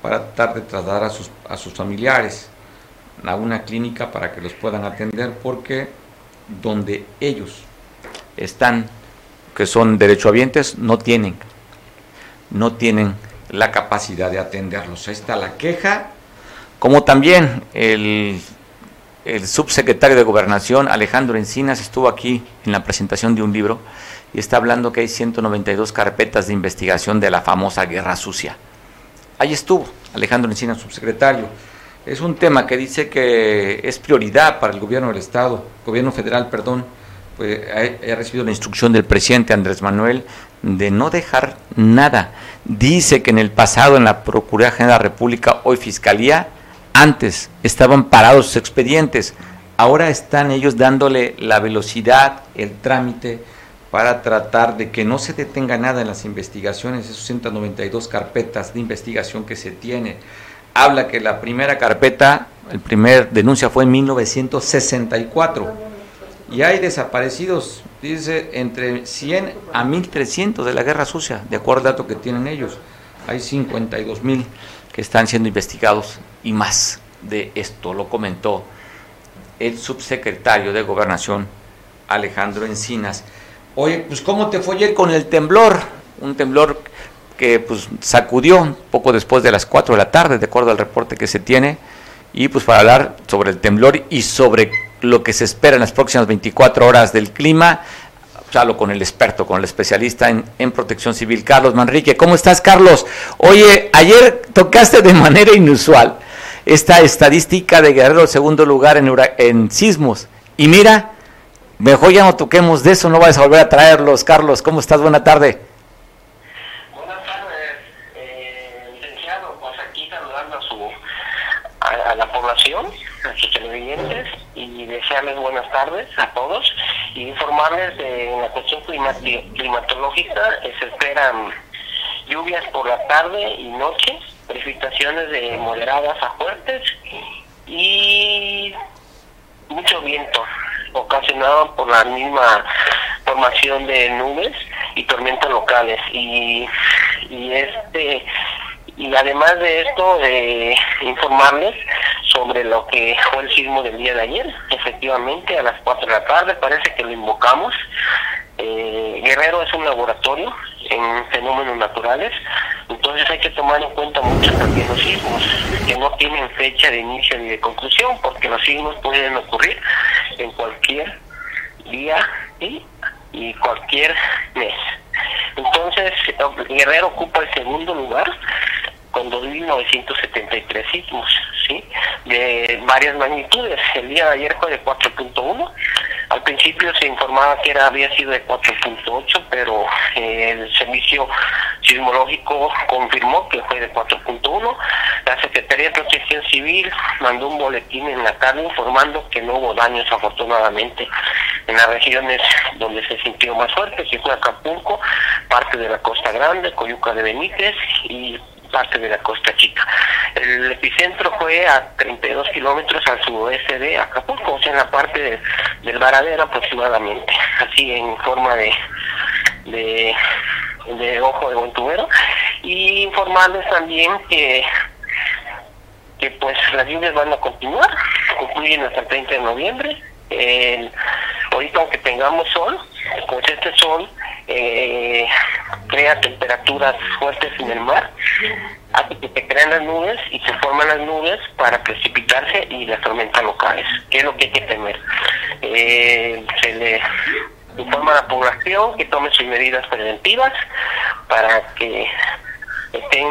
S1: para tratar de trasladar a sus, a sus familiares a una clínica para que los puedan atender porque donde ellos están, que son derechohabientes, no tienen, no tienen la capacidad de atenderlos. Ahí está la queja como también el, subsecretario de Gobernación, Alejandro Encinas, estuvo aquí en la presentación de un libro y está hablando que hay 192 carpetas de investigación de la famosa guerra sucia. Ahí estuvo Alejandro Encinas, subsecretario. Es un tema que dice que es prioridad para el gobierno del Estado, gobierno federal, perdón, pues, ha, recibido la instrucción del presidente Andrés Manuel de no dejar nada. Dice que en el pasado en la Procuraduría General de la República, hoy Fiscalía, antes estaban parados sus expedientes, ahora están ellos dándole la velocidad, el trámite para tratar de que no se detenga nada en las investigaciones, esos 192 carpetas de investigación que se tiene. Habla que la primera carpeta, el primer denuncia fue en 1964 y hay desaparecidos, dice, entre 100 a 1300 de la guerra sucia, de acuerdo al dato que tienen ellos. Hay 52 mil que están siendo investigados y más de esto, lo comentó el subsecretario de Gobernación, Alejandro Encinas. Oye, pues ¿cómo te fue con el temblor? Un temblor que pues sacudió poco después de las 4 de la tarde, de acuerdo al reporte que se tiene, y pues para hablar sobre el temblor y sobre lo que se espera en las próximas 24 horas del clima. Con el experto, con el especialista en, en, protección civil, Carlos Manrique. ¿Cómo estás, Carlos? Oye, ayer tocaste de manera inusual esta estadística de Guerrero, segundo lugar en, en sismos. Y mira, mejor ya no toquemos de eso, no vayas a volver a traerlos. Carlos, ¿cómo estás? Buena tarde.
S3: Buenas tardes, eh, licenciado. Pues aquí saludando a, a la población, a sus televidentes y desearles buenas tardes a todos y informarles de la cuestión climatológica se esperan lluvias por la tarde y noche, precipitaciones de moderadas a fuertes y mucho viento ocasionado por la misma formación de nubes y tormentas locales. Y, y este y además de esto eh, informarles sobre lo que fue el sismo del día de ayer. Efectivamente, a las 4 de la tarde parece que lo invocamos. Eh, Guerrero es un laboratorio en fenómenos naturales, entonces hay que tomar en cuenta mucho también los sismos, que no tienen fecha de inicio ni de conclusión, porque los sismos pueden ocurrir en cualquier día y, y cualquier mes. Entonces, Guerrero ocupa el segundo lugar con 2.973 sismos, ¿sí? De varias magnitudes. El día de ayer fue de 4.1. Al principio se informaba que era había sido de 4.8, pero eh, el servicio sismológico confirmó que fue de 4.1. La Secretaría de Protección Civil mandó un boletín en la tarde informando que no hubo daños afortunadamente en las regiones donde se sintió más fuerte, que fue Acapulco, parte de la Costa Grande, Coyuca de Benítez y parte de la Costa Chica. El epicentro fue a 32 kilómetros al sudoeste de Acapulco, o sea, en la parte del varadero aproximadamente, así en forma de, de, de ojo de buen tubero. Y informarles también que que pues las lluvias van a continuar, concluyen hasta el 30 de noviembre. ahorita aunque tengamos sol, pues este sol eh, crea temperaturas fuertes en el mar, hace que se crean las nubes y se forman las nubes para precipitarse y las tormentas locales, que es lo que hay que temer. Eh, se le informa a la población que tome sus medidas preventivas para que estén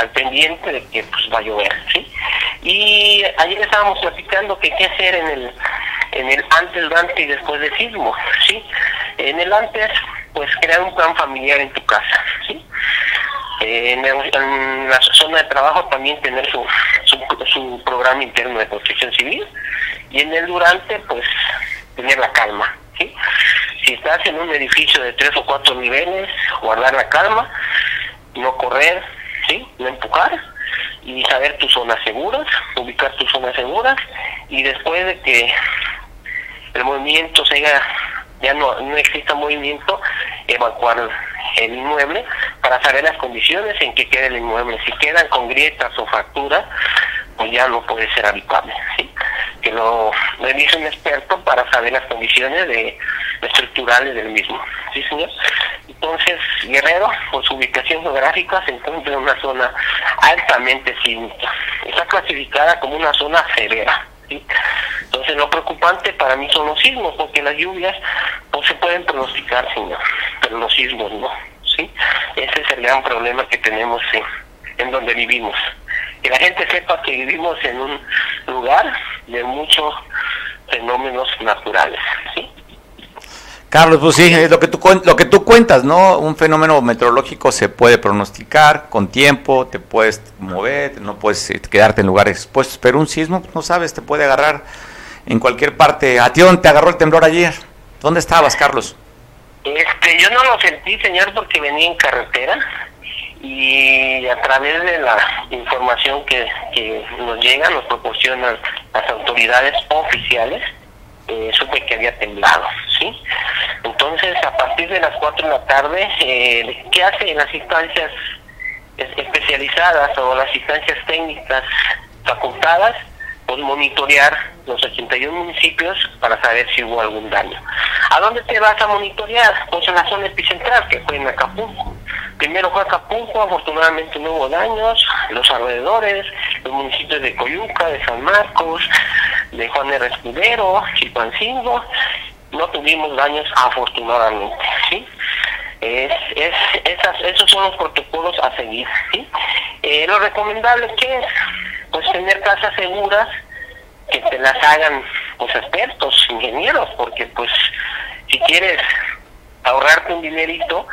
S3: al pendiente de que pues va a llover, ¿sí? Y ayer estábamos platicando que qué hacer en el en el antes, durante y después del sismo, ¿sí? En el antes pues crear un plan familiar en tu casa, ¿sí? en, la zona de trabajo también tener su, su, programa interno de protección civil y en el durante pues tener la calma, ¿sí? Si estás en un edificio de tres o cuatro niveles, guardar la calma, no correr, ¿sí? No empujar y saber tus zonas seguras, ubicar tus zonas seguras y después de que el movimiento se haya ya no, no exista movimiento, evacuar el inmueble para saber las condiciones en que queda el inmueble. Si quedan con grietas o fracturas, pues ya no puede ser habitable. ¿sí? Que lo revise un experto para saber las condiciones de, estructurales del mismo. ¿Sí, señor? Entonces, Guerrero, por su ubicación geográfica, se encuentra en una zona altamente sísmica. Está clasificada como una zona severa. ¿sí? Entonces lo preocupante para mí son los sismos, porque las lluvias pues se pueden pronosticar, señor, pero los sismos no, ¿sí? Ese es el gran problema que tenemos en, en donde vivimos. Que la gente sepa que vivimos en un lugar de muchos fenómenos naturales, ¿sí?
S1: Carlos, pues sí, es lo que tú lo que tú cuentas, ¿no? Un fenómeno meteorológico se puede pronosticar con tiempo, te puedes mover, no puedes eh, quedarte en lugares expuestos, pero un sismo, pues, no sabes, te puede agarrar en cualquier parte. ¿A ti dónde te agarró el temblor ayer? ¿Dónde estabas, Carlos?
S3: Este, yo no lo sentí, señor, porque venía en carretera y a través de la información que, que nos llega, nos proporcionan las autoridades oficiales, eh, supe que había temblado, ¿sí? Entonces, a partir de las 4 de la tarde, eh, ¿qué hacen las instancias especializadas o las instancias técnicas facultadas? Pues monitorear los 81 municipios para saber si hubo algún daño. ¿A dónde te vas a monitorear? Pues en la zona epicentral, que fue en Acapulco. Primero fue Acapulco, afortunadamente no hubo daños, los alrededores, los municipios de Coyuca, de San Marcos, de Juan R. Escudero, Chilpancingo, no tuvimos daños afortunadamente, ¿sí? Es, es, esas, esos son los protocolos a seguir. Eh, lo recomendable que es, pues tener casas seguras, que te las hagan pues expertos, ingenieros, porque pues si quieres ahorrarte un dinerito,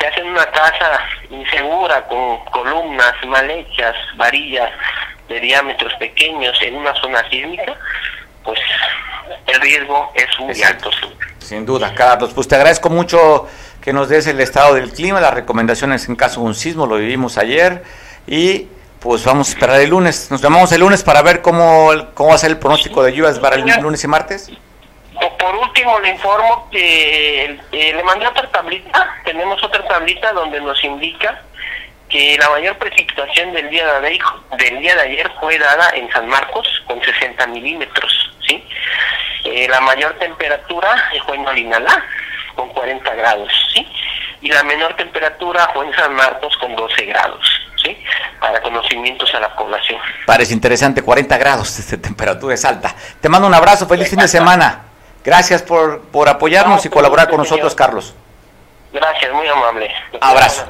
S3: te hacen una casa insegura con columnas mal hechas, varillas de diámetros pequeños en una zona sísmica, pues el riesgo es muy alto.
S1: Sin duda, Carlos. Pues te agradezco mucho que nos des el estado del clima, las recomendaciones en caso de un sismo, lo vivimos ayer y pues vamos a esperar el lunes. Nos llamamos el lunes para ver cómo, cómo va a ser el pronóstico de lluvias para el lunes y martes.
S3: Por último, le informo que eh, le mandé otra tablita, tenemos otra tablita donde nos indica que la mayor precipitación del día de ayer, del día de ayer fue dada en San Marcos con 60 milímetros, ¿sí? Eh, la mayor temperatura fue en Olinalá con 40 grados, ¿sí? Y la menor temperatura fue en San Marcos con 12 grados, ¿sí? Para conocimientos a la población.
S1: Parece interesante, 40 grados de temperatura es alta. Te mando un abrazo, feliz fin de semana. Gracias por, por apoyarnos y colaborar con nosotros, Carlos.
S3: Gracias, muy amable.
S1: Abrazo.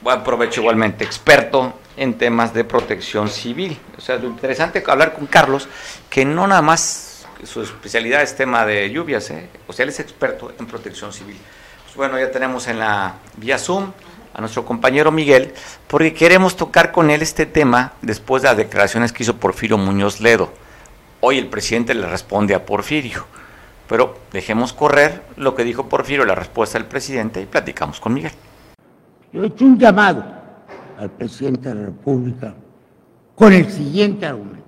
S1: Buen provecho igualmente, experto en temas de protección civil. O sea, lo interesante hablar con Carlos, que no nada más su especialidad es tema de lluvias, ¿eh? o sea, él es experto en protección civil. Pues bueno, ya tenemos en la vía Zoom a nuestro compañero Miguel, porque queremos tocar con él este tema después de las declaraciones que hizo Porfirio Muñoz Ledo. Hoy el presidente le responde a Porfirio, pero dejemos correr lo que dijo Porfirio, la respuesta del presidente, y platicamos con Miguel.
S8: Yo he hecho un llamado al presidente de la República con el siguiente argumento,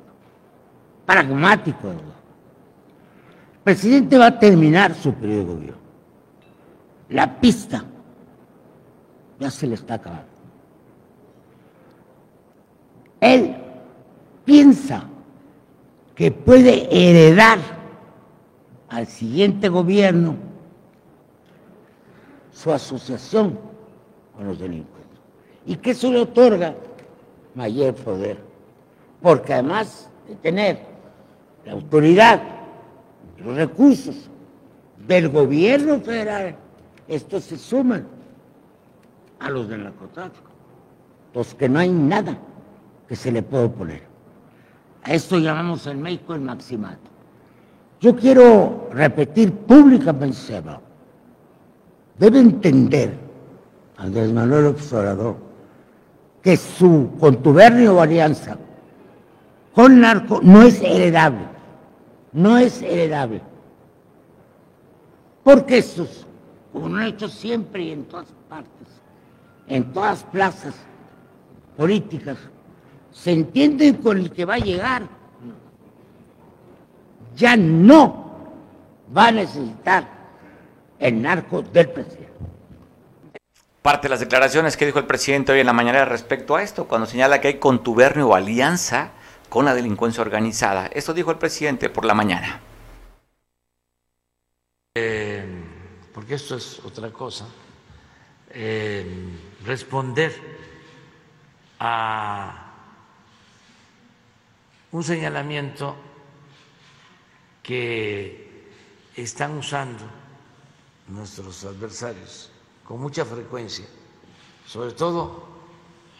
S8: pragmático. El presidente va a terminar su periodo de gobierno. La pista ya se le está acabando. Él piensa que puede heredar al siguiente gobierno su asociación con los delincuentes. Y que eso le otorga mayor poder. Porque además de tener la autoridad, los recursos del gobierno federal, estos se suman a los del narcotráfico. Los que no hay nada que se le pueda oponer. A esto llamamos en México el maximato. Yo quiero repetir públicamente, debe entender Andrés Manuel Observador que su contubernio o alianza con narco no es heredable, no es heredable. Porque estos, como lo han hecho siempre y en todas partes, en todas plazas políticas, se entienden con el que va a llegar. Ya no va a necesitar el narco del presidente.
S1: Parte de las declaraciones que dijo el presidente hoy en la mañana respecto a esto, cuando señala que hay contubernio o alianza con la delincuencia organizada. Esto dijo el presidente por la mañana.
S9: Eh, porque esto es otra cosa. Eh, responder a un señalamiento que están usando nuestros adversarios con mucha frecuencia, sobre todo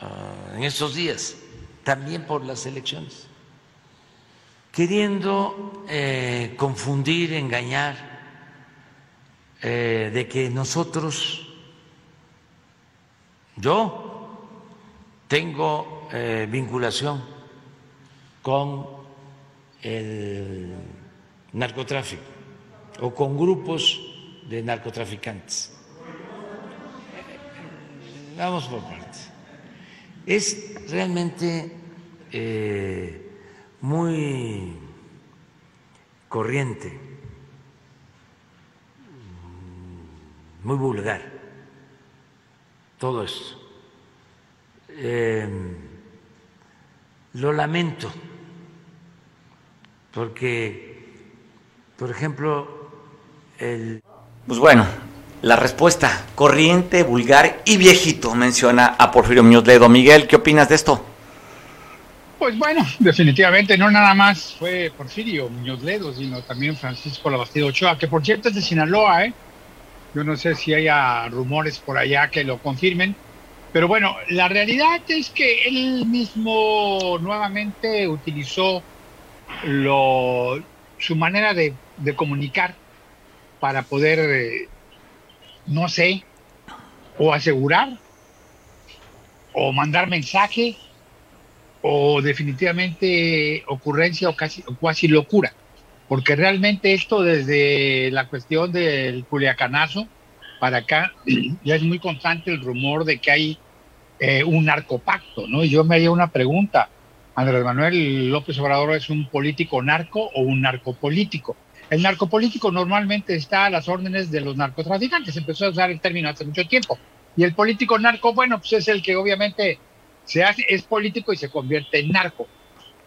S9: uh, en estos días, también por las elecciones, queriendo eh, confundir, engañar eh, de que nosotros, yo tengo eh, vinculación con el narcotráfico o con grupos de narcotraficantes. Vamos por partes. Es realmente eh, muy corriente, muy vulgar todo esto. Eh, lo lamento porque, por ejemplo, el...
S1: Pues bueno, la respuesta, corriente, vulgar y viejito, menciona a Porfirio Muñoz Ledo. Miguel, ¿qué opinas de esto?
S10: Pues bueno, definitivamente no nada más fue Porfirio Muñoz Ledo, sino también Francisco Labastida Ochoa, que por cierto es de Sinaloa, ¿eh? Yo no sé si haya rumores por allá que lo confirmen, pero bueno, la realidad es que él mismo nuevamente utilizó lo, su manera de, comunicar para poder eh, no sé, o asegurar, o mandar mensaje, o definitivamente ocurrencia o casi, o casi locura. Porque realmente esto desde la cuestión del culiacanazo para acá ya es muy constante el rumor de que hay eh, un narcopacto, ¿no? Y yo me haría una pregunta, Andrés Manuel López Obrador es un político narco o un narcopolítico. El narcopolítico normalmente está a las órdenes de los narcotraficantes, empezó a usar el término hace mucho tiempo. Y el político narco, bueno, pues es el que obviamente se hace, es político y se convierte en narco.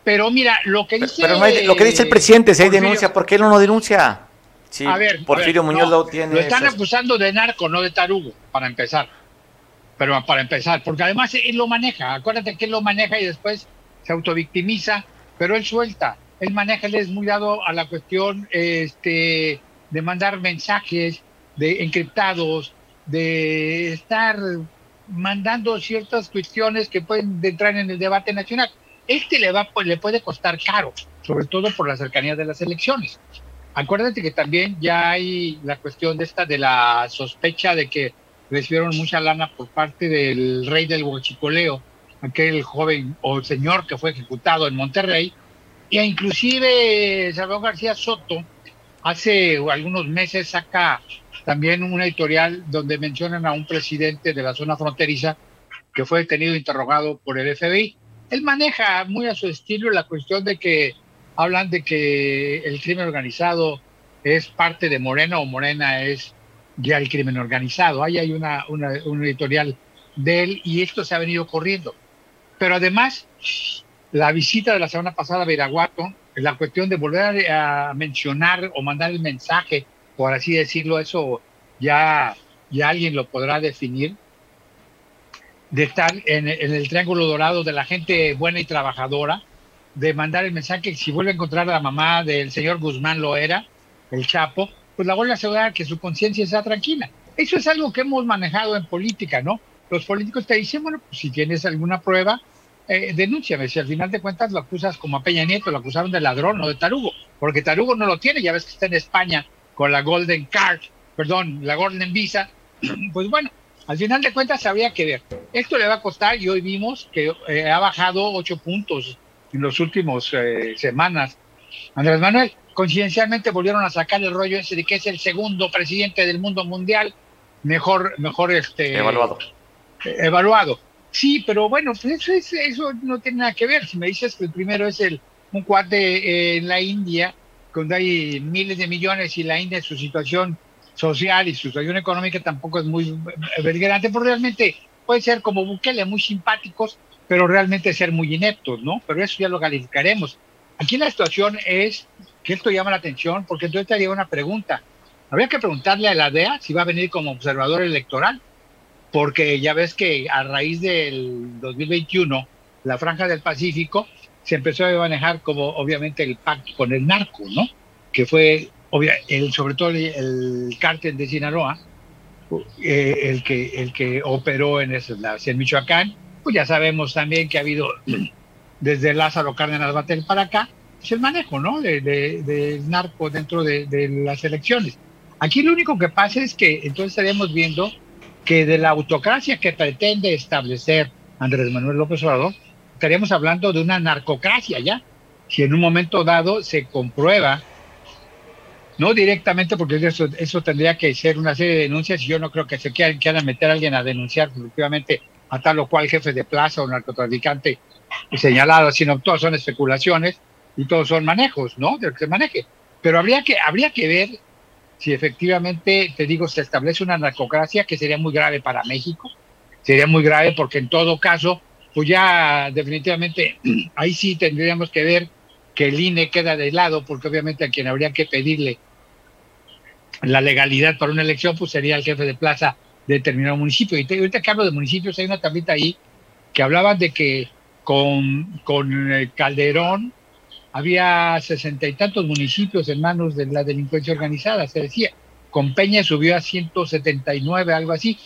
S10: Pero mira, lo que dice...
S1: Pero, lo que dice el presidente, si hay denuncia, ¿por qué él no denuncia?
S10: Sí, a ver, Porfirio Muñoz lo tiene... Lo están acusando de narco, no de tarugo, para empezar. Pero para empezar, porque además él lo maneja, acuérdate que él lo maneja y después se autovictimiza, pero él suelta él maneja, él es muy dado a la cuestión este, de mandar mensajes de encriptados, de estar mandando ciertas cuestiones que pueden entrar en el debate nacional. Este le, va, le puede costar caro, sobre todo por la cercanía de las elecciones. Acuérdate que también ya hay la cuestión de esta de la sospecha de que recibieron mucha lana por parte del rey del huachicoleo, aquel joven o señor que fue ejecutado en Monterrey, y inclusive Salvador García Soto hace algunos meses saca también un editorial donde mencionan a un presidente de la zona fronteriza que fue detenido e interrogado por el FBI. Él maneja muy a su estilo la cuestión de que hablan de que el crimen organizado es parte de Morena o Morena es ya el crimen organizado. Ahí hay una, una, un editorial de él y esto se ha venido corriendo. Pero además, la visita de la semana pasada a Veraguato, la cuestión de volver a, mencionar o mandar el mensaje, por así decirlo, eso ya, ya alguien lo podrá definir, de estar en, el triángulo dorado de la gente buena y trabajadora, de mandar el mensaje que si vuelve a encontrar a la mamá del señor Guzmán Loera, el Chapo, pues la vuelve a asegurar que su conciencia sea tranquila. Eso es algo que hemos manejado en política, ¿no? Los políticos te dicen, bueno, pues si tienes alguna prueba, eh, denúnciame, si al final de cuentas lo acusas como a Peña Nieto, lo acusaron de ladrón o de tarugo, porque tarugo no lo tiene, ya ves que está en España con la Golden Card, perdón, la Golden Visa, pues bueno, al final de cuentas habría que ver. Esto le va a costar y hoy vimos que eh, ha bajado ocho puntos en los últimos eh, semanas. Andrés Manuel, coincidencialmente volvieron a sacar el rollo ese de que es el segundo presidente del mundo mundial mejor, mejor este,
S1: evaluado.
S10: Evaluado. Sí, pero bueno, pues eso, eso no tiene nada que ver. Si me dices que el primero es el un cuate eh, en la India, donde hay miles de millones y la India su situación social y su situación económica tampoco es muy belgrante, pues realmente puede ser como Bukele, muy simpáticos, pero realmente ser muy ineptos, ¿no? Pero eso ya lo calificaremos. Aquí la situación es que esto llama la atención porque entonces te haría una pregunta. Habría que preguntarle a la DEA si va a venir como observador electoral porque ya ves que a raíz del 2021, la franja del Pacífico se empezó a manejar como obviamente el pacto con el narco, ¿no? Que fue el, sobre todo el, cártel de Sinaloa, eh, el, que, el que operó en, ese, en Michoacán, pues ya sabemos también que ha habido desde Lázaro Cárdenas Batel para acá, pues el manejo, ¿no? Del de, narco dentro de, las elecciones. Aquí lo único que pasa es que entonces estaríamos viendo que de la autocracia que pretende establecer Andrés Manuel López Obrador, estaríamos hablando de una narcocracia ya. Si en un momento dado se comprueba, no directamente porque eso, eso tendría que ser una serie de denuncias y yo no creo que se quieran, quieran meter a alguien a denunciar efectivamente a tal o cual jefe de plaza o narcotraficante señalado, sino todos son especulaciones y todos son manejos, ¿no? De lo que se maneje. Pero habría que, habría que ver si efectivamente, te digo, se establece una narcocracia que sería muy grave para México, sería muy grave porque en todo caso, pues ya definitivamente ahí sí tendríamos que ver que el INE queda de lado, porque obviamente a quien habría que pedirle la legalidad para una elección, pues sería el jefe de plaza de determinado municipio. Y ahorita que hablo de municipios, hay una tablita ahí que hablaba de que con, con eh, Calderón había sesenta y tantos municipios en manos de la delincuencia organizada, se decía. Con Peña subió a 179, algo así,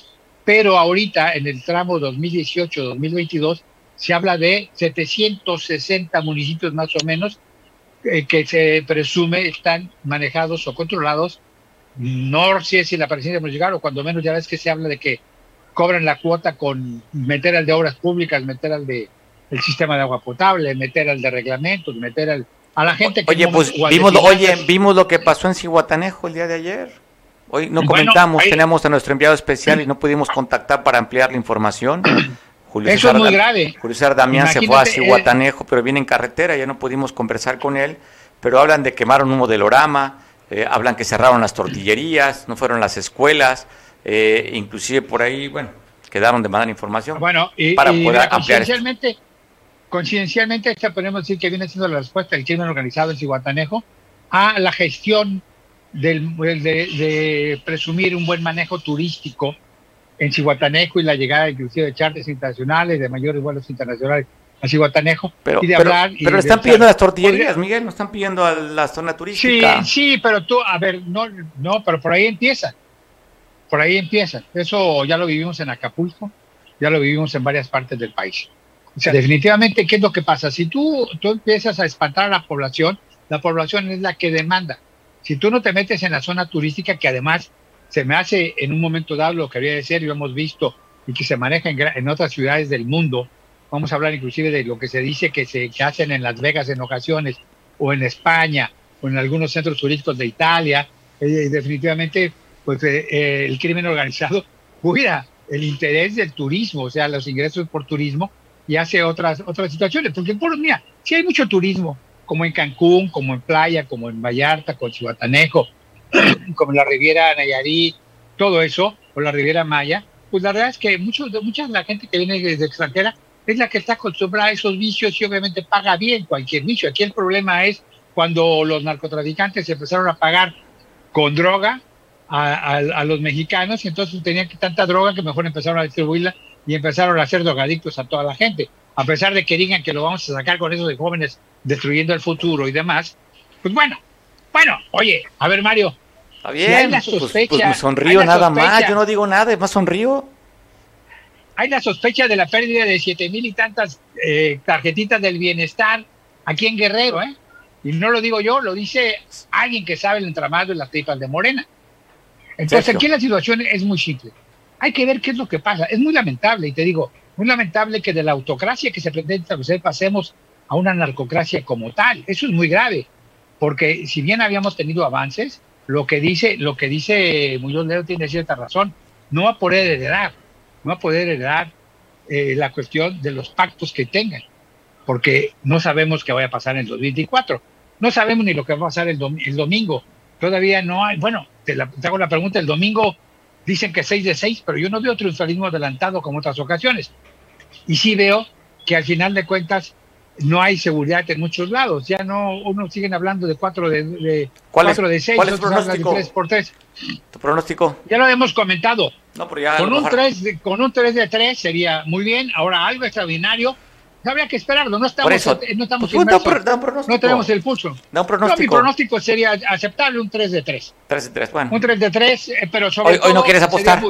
S10: pero ahorita en el tramo 2018-2022 se habla de 760 municipios más o menos eh, que se presume están manejados o controlados. No sé si la presidencia llegar o cuando menos ya ves que se habla de que cobran la cuota con meter al de obras públicas, meter al de el sistema de agua potable, meter al de reglamentos, meter al, a la gente
S1: que... Oye, pues vimos, oye, vimos lo que pasó en Cihuatanejo el día de ayer. Hoy no comentamos, tenemos a nuestro enviado especial y no pudimos contactar para ampliar la información.
S10: Julio Eso es muy grave.
S1: Julio César Damián se fue a Cihuatanejo, pero viene en carretera, ya no pudimos conversar con él, pero hablan de quemaron un modelorama, eh, hablan que cerraron las tortillerías, no fueron las escuelas, eh, inclusive por ahí, bueno, quedaron de mandar información
S10: bueno, y, para poder ampliar. Coincidencialmente, esta podemos decir que viene siendo la respuesta del crimen organizado en Cihuatanejo a la gestión del, de, presumir un buen manejo turístico en Cihuatanejo y la llegada inclusive de charters internacionales, de mayores vuelos internacionales a Cihuatanejo.
S1: Pero, y de hablar pero le están pidiendo las tortillerías, Miguel, no están pidiendo a la zona turística.
S10: Sí, sí, pero tú, a ver, no, no, pero por ahí empieza. Por ahí empieza. Eso ya lo vivimos en Acapulco, ya lo vivimos en varias partes del país. O sea, definitivamente, ¿qué es lo que pasa? Si tú, tú empiezas a espantar a la población, la población es la que demanda. Si tú no te metes en la zona turística, que además se me hace en un momento dado lo que había de ser, y lo hemos visto, y que se maneja en, otras ciudades del mundo, vamos a hablar inclusive de lo que se dice que se hacen en Las Vegas en ocasiones, o en España, o en algunos centros turísticos de Italia, eh, definitivamente, pues eh, eh, el crimen organizado cuida el interés del turismo, o sea, los ingresos por turismo, y hace otras, otras situaciones. Porque, por, mira, si hay mucho turismo, como en Cancún, como en Playa, como en Vallarta, con Chihuatanejo, como en la Riviera Nayarit, todo eso, o la Riviera Maya, pues la verdad es que muchos, mucha de la gente que viene desde extranjera es la que está acostumbrada a esos vicios y obviamente paga bien cualquier vicio. Aquí el problema es cuando los narcotraficantes empezaron a pagar con droga a, a los mexicanos y entonces tenían tanta droga que mejor empezaron a distribuirla y empezaron a hacer drogadictos a toda la gente. A pesar de que digan que lo vamos a sacar con eso de jóvenes destruyendo el futuro y demás, pues bueno, bueno, oye, a ver Mario.
S1: Está bien, pues, pues, pues, me sonrío nada más, yo no digo nada, es más sonrío.
S10: Hay la sospecha de la pérdida de siete mil y tantas eh, tarjetitas del bienestar aquí en Guerrero, ¿eh? Y no lo digo yo, lo dice alguien que sabe el entramado de las tripas de Morena. Entonces aquí la situación es muy simple hay que ver qué es lo que pasa. Es muy lamentable, y te digo, muy lamentable que de la autocracia que se pretende establecer pasemos a una narcocracia como tal. Eso es muy grave, porque si bien habíamos tenido avances, lo que dice, lo que dice Muñoz Leo tiene cierta razón. No va a poder heredar, no va a poder heredar eh, la cuestión de los pactos que tengan, porque no sabemos qué vaya a pasar en el 2024. No sabemos ni lo que va a pasar el, el domingo. Todavía no hay, bueno, te, te hago la pregunta, el domingo dicen que 6 de 6, pero yo no veo triunfalismo adelantado como otras ocasiones. Y sí veo que al final de cuentas no hay seguridad en muchos lados. Ya no, uno siguen hablando de 4 de, de, cuatro de 6,
S1: ¿cuál es pronóstico?
S10: 3 por 3.
S1: ¿Tu pronóstico?
S10: Ya lo hemos comentado.
S1: No, pero ya
S10: con, un 3 de, con un 3 de 3 sería muy bien. Ahora algo extraordinario habría que esperarlo. No estamos, no, estamos
S1: pues,
S10: no tenemos el pulso.
S1: Da un pronóstico.
S10: mi pronóstico sería aceptable un 3 de 3.
S1: 3 de 3, bueno.
S10: Un 3 de 3, eh, pero sobre
S1: hoy,
S10: todo.
S1: ¿Hoy no quieres apostar?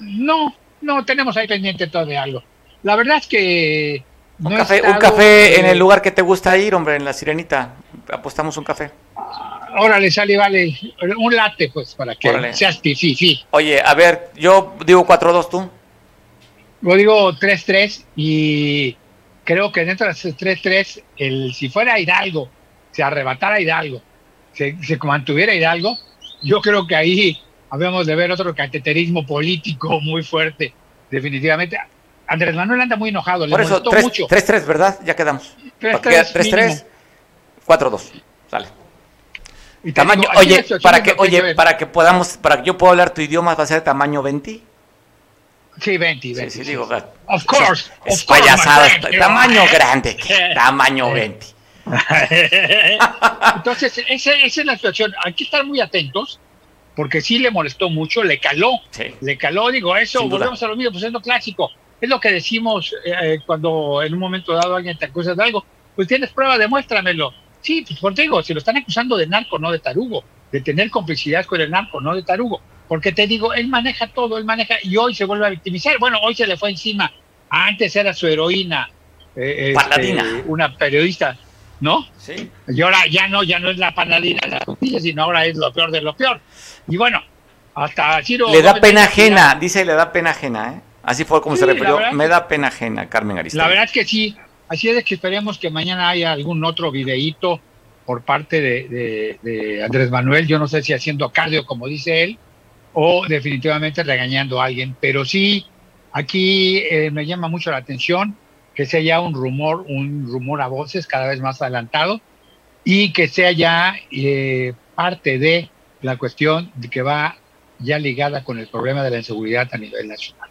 S10: No, no, tenemos ahí pendiente todavía algo. La verdad es que.
S1: un, café, un café en el lugar que te gusta ir, hombre, en la Sirenita. Apostamos un café.
S10: Órale, sale, vale. Un late, pues, para que seas sí.
S1: Oye, a ver, yo digo 4-2, ¿tú?
S10: Yo digo 3-3 y creo que dentro de 3-3, el, si fuera Hidalgo, se arrebatara Hidalgo, se, se mantuviera Hidalgo, yo creo que ahí habíamos de ver otro cateterismo político muy fuerte, definitivamente. Andrés Manuel anda muy enojado,
S1: Por eso, 3-3, ¿verdad? Ya quedamos. 3-3, 4-2, sale. Y tamaño, oye, para que, oye, para que podamos, para que yo pueda hablar tu idioma, va a ser tamaño 20.
S10: Sí, 20, 20.
S1: Sí, sí, digo,
S10: of course.
S1: Es, payasada, tamaño grande, tamaño 20.
S10: Entonces, esa, esa, es la situación. Hay que estar muy atentos, porque sí le molestó mucho, le caló. Le caló, digo, eso, volvemos a lo mismo, pues es lo clásico. Es lo que decimos eh, cuando en un momento dado alguien te acusa de algo. Pues tienes prueba, demuéstramelo. Sí, pues contigo, si lo están acusando de narco, no de tarugo, de tener complicidad con el narco, no de tarugo. Porque te digo, él maneja todo, él maneja, y hoy se vuelve a victimizar. Bueno, hoy se le fue encima. Antes era su heroína, eh, este, una periodista, ¿no?
S1: Sí.
S10: Y ahora ya no, ya no es la panadina de la justicia, sino ahora es lo peor de lo peor. Y bueno, hasta Ciro.
S1: Le da pena ajena, dice, le da pena ajena, ¿eh? Así fue como se refirió. Me da pena ajena, Carmen Aristóteles.
S10: La verdad es que sí. Así es que esperemos que mañana haya algún otro videíto por parte de, Andrés Manuel. Yo no sé si haciendo cardio, como dice él, o definitivamente regañando a alguien. Pero sí, aquí eh, me llama mucho la atención que sea ya un rumor, un rumor a voces cada vez más adelantado y que sea ya eh, parte de la cuestión que va ya ligada con el problema de la inseguridad a nivel nacional.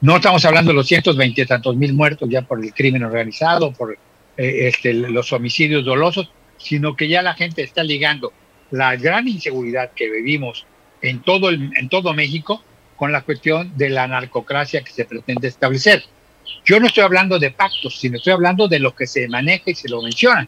S10: No estamos hablando de los 120 y tantos mil muertos ya por el crimen organizado, por eh, este, los homicidios dolosos, sino que ya la gente está ligando la gran inseguridad que vivimos en todo, en todo México con la cuestión de la narcocracia que se pretende establecer. Yo no estoy hablando de pactos, sino estoy hablando de lo que se maneja y se lo menciona.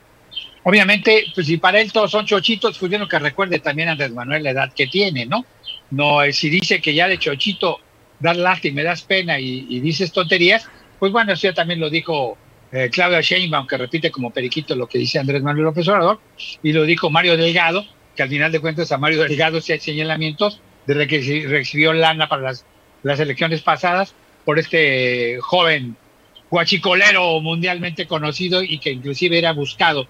S10: Obviamente, pues si para él todos son chochitos, pues yo que recuerde también Andrés Manuel la edad que tiene, ¿no? No, si dice que ya de chochito dar lástima, me das pena y, dices tonterías, pues bueno, eso ya también lo dijo eh, Claudia Sheinbaum, que repite como periquito lo que dice Andrés Manuel López Obrador, y lo dijo Mario Delgado, que al final de cuentas a Mario Delgado se hay señalamientos desde que recibió lana para las, las elecciones pasadas por este joven guachicolero mundialmente conocido y que inclusive era buscado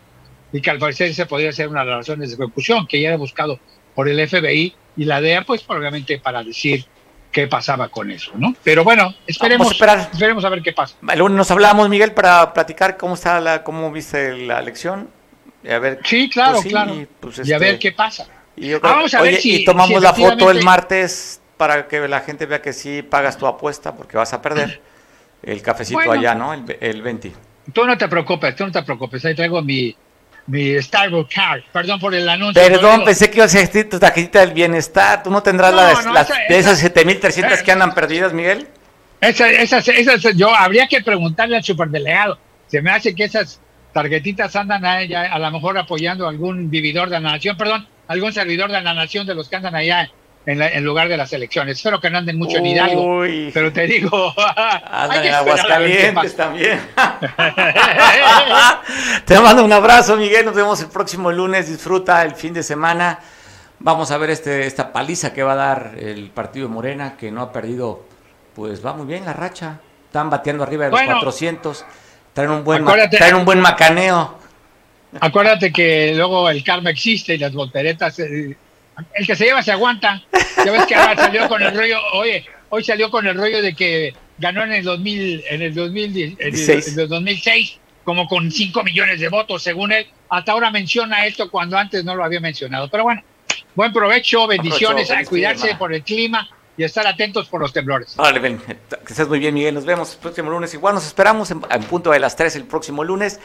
S10: y que al parecer se podría ser una de las razones de ejecución, que ya era buscado por el FBI y la DEA, pues probablemente para decir qué pasaba con eso, ¿no? Pero bueno, esperemos, a esperar. esperemos a ver qué pasa.
S1: Nos hablamos, Miguel, para platicar cómo está la, cómo viste la elección. Y a ver,
S10: sí, claro, pues claro. Y, pues, a ver este, qué pasa.
S1: Y, ah, vamos a ver si, y tomamos la foto el martes para que la gente vea que sí pagas tu apuesta porque vas a perder el cafecito allá, ¿no? El, el 20.
S10: Tú no te preocupes, tú no te preocupes. Ahí traigo mi, mi Starbucks card. Perdón por el anuncio.
S1: Perdón, pensé que ibas a decir tu tarjetita del bienestar. ¿Tú no tendrás las, de esas 7300 eh, que andan perdidas, Miguel?
S10: Esas, esas, yo habría que preguntarle al superdelegado. Se me hace que esas tarjetitas andan allá, a lo mejor apoyando a algún vividor de la nación, perdón, algún servidor de la nación de los que andan allá en, lugar de las elecciones. Espero que no anden mucho en Hidalgo, pero te digo,
S1: andan en Aguascalientes también. te mando un abrazo, Miguel. Nos vemos el próximo lunes. Disfruta el fin de semana. Vamos a ver este, esta paliza que va a dar el partido de Morena, que no ha perdido, pues va muy bien la racha. Están bateando arriba de los 400. Traen un buen, traen un buen macaneo.
S10: Acuérdate que luego el karma existe y las volteretas eh, el que se lleva se aguanta. Ya ves que ahora salió con el rollo, oye, hoy salió con el rollo de que ganó en el 2000, en el, 2000, en el, 2006 como con 5 millones de votos, según él. Hasta ahora menciona esto cuando antes no lo había mencionado. Pero bueno, buen provecho, bendiciones, a cuidarse por el clima estar atentos por los temblores.
S1: Vale, ven, que estés muy bien, Miguel. Nos vemos el próximo lunes. Igual nos esperamos en, punto de las 3 el próximo lunes.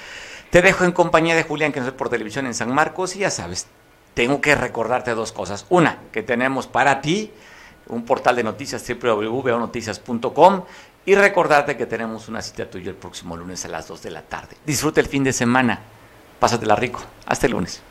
S1: Te dejo en compañía de Julián, que nos ve por televisión en San Marcos. Y ya sabes, tengo que recordarte dos cosas. Una, que tenemos para ti un portal de noticias www.noticias.com y recordarte que tenemos una cita tuya el próximo lunes a las 2 de la tarde. Disfruta el fin de semana. Pásatela rico. Hasta el lunes.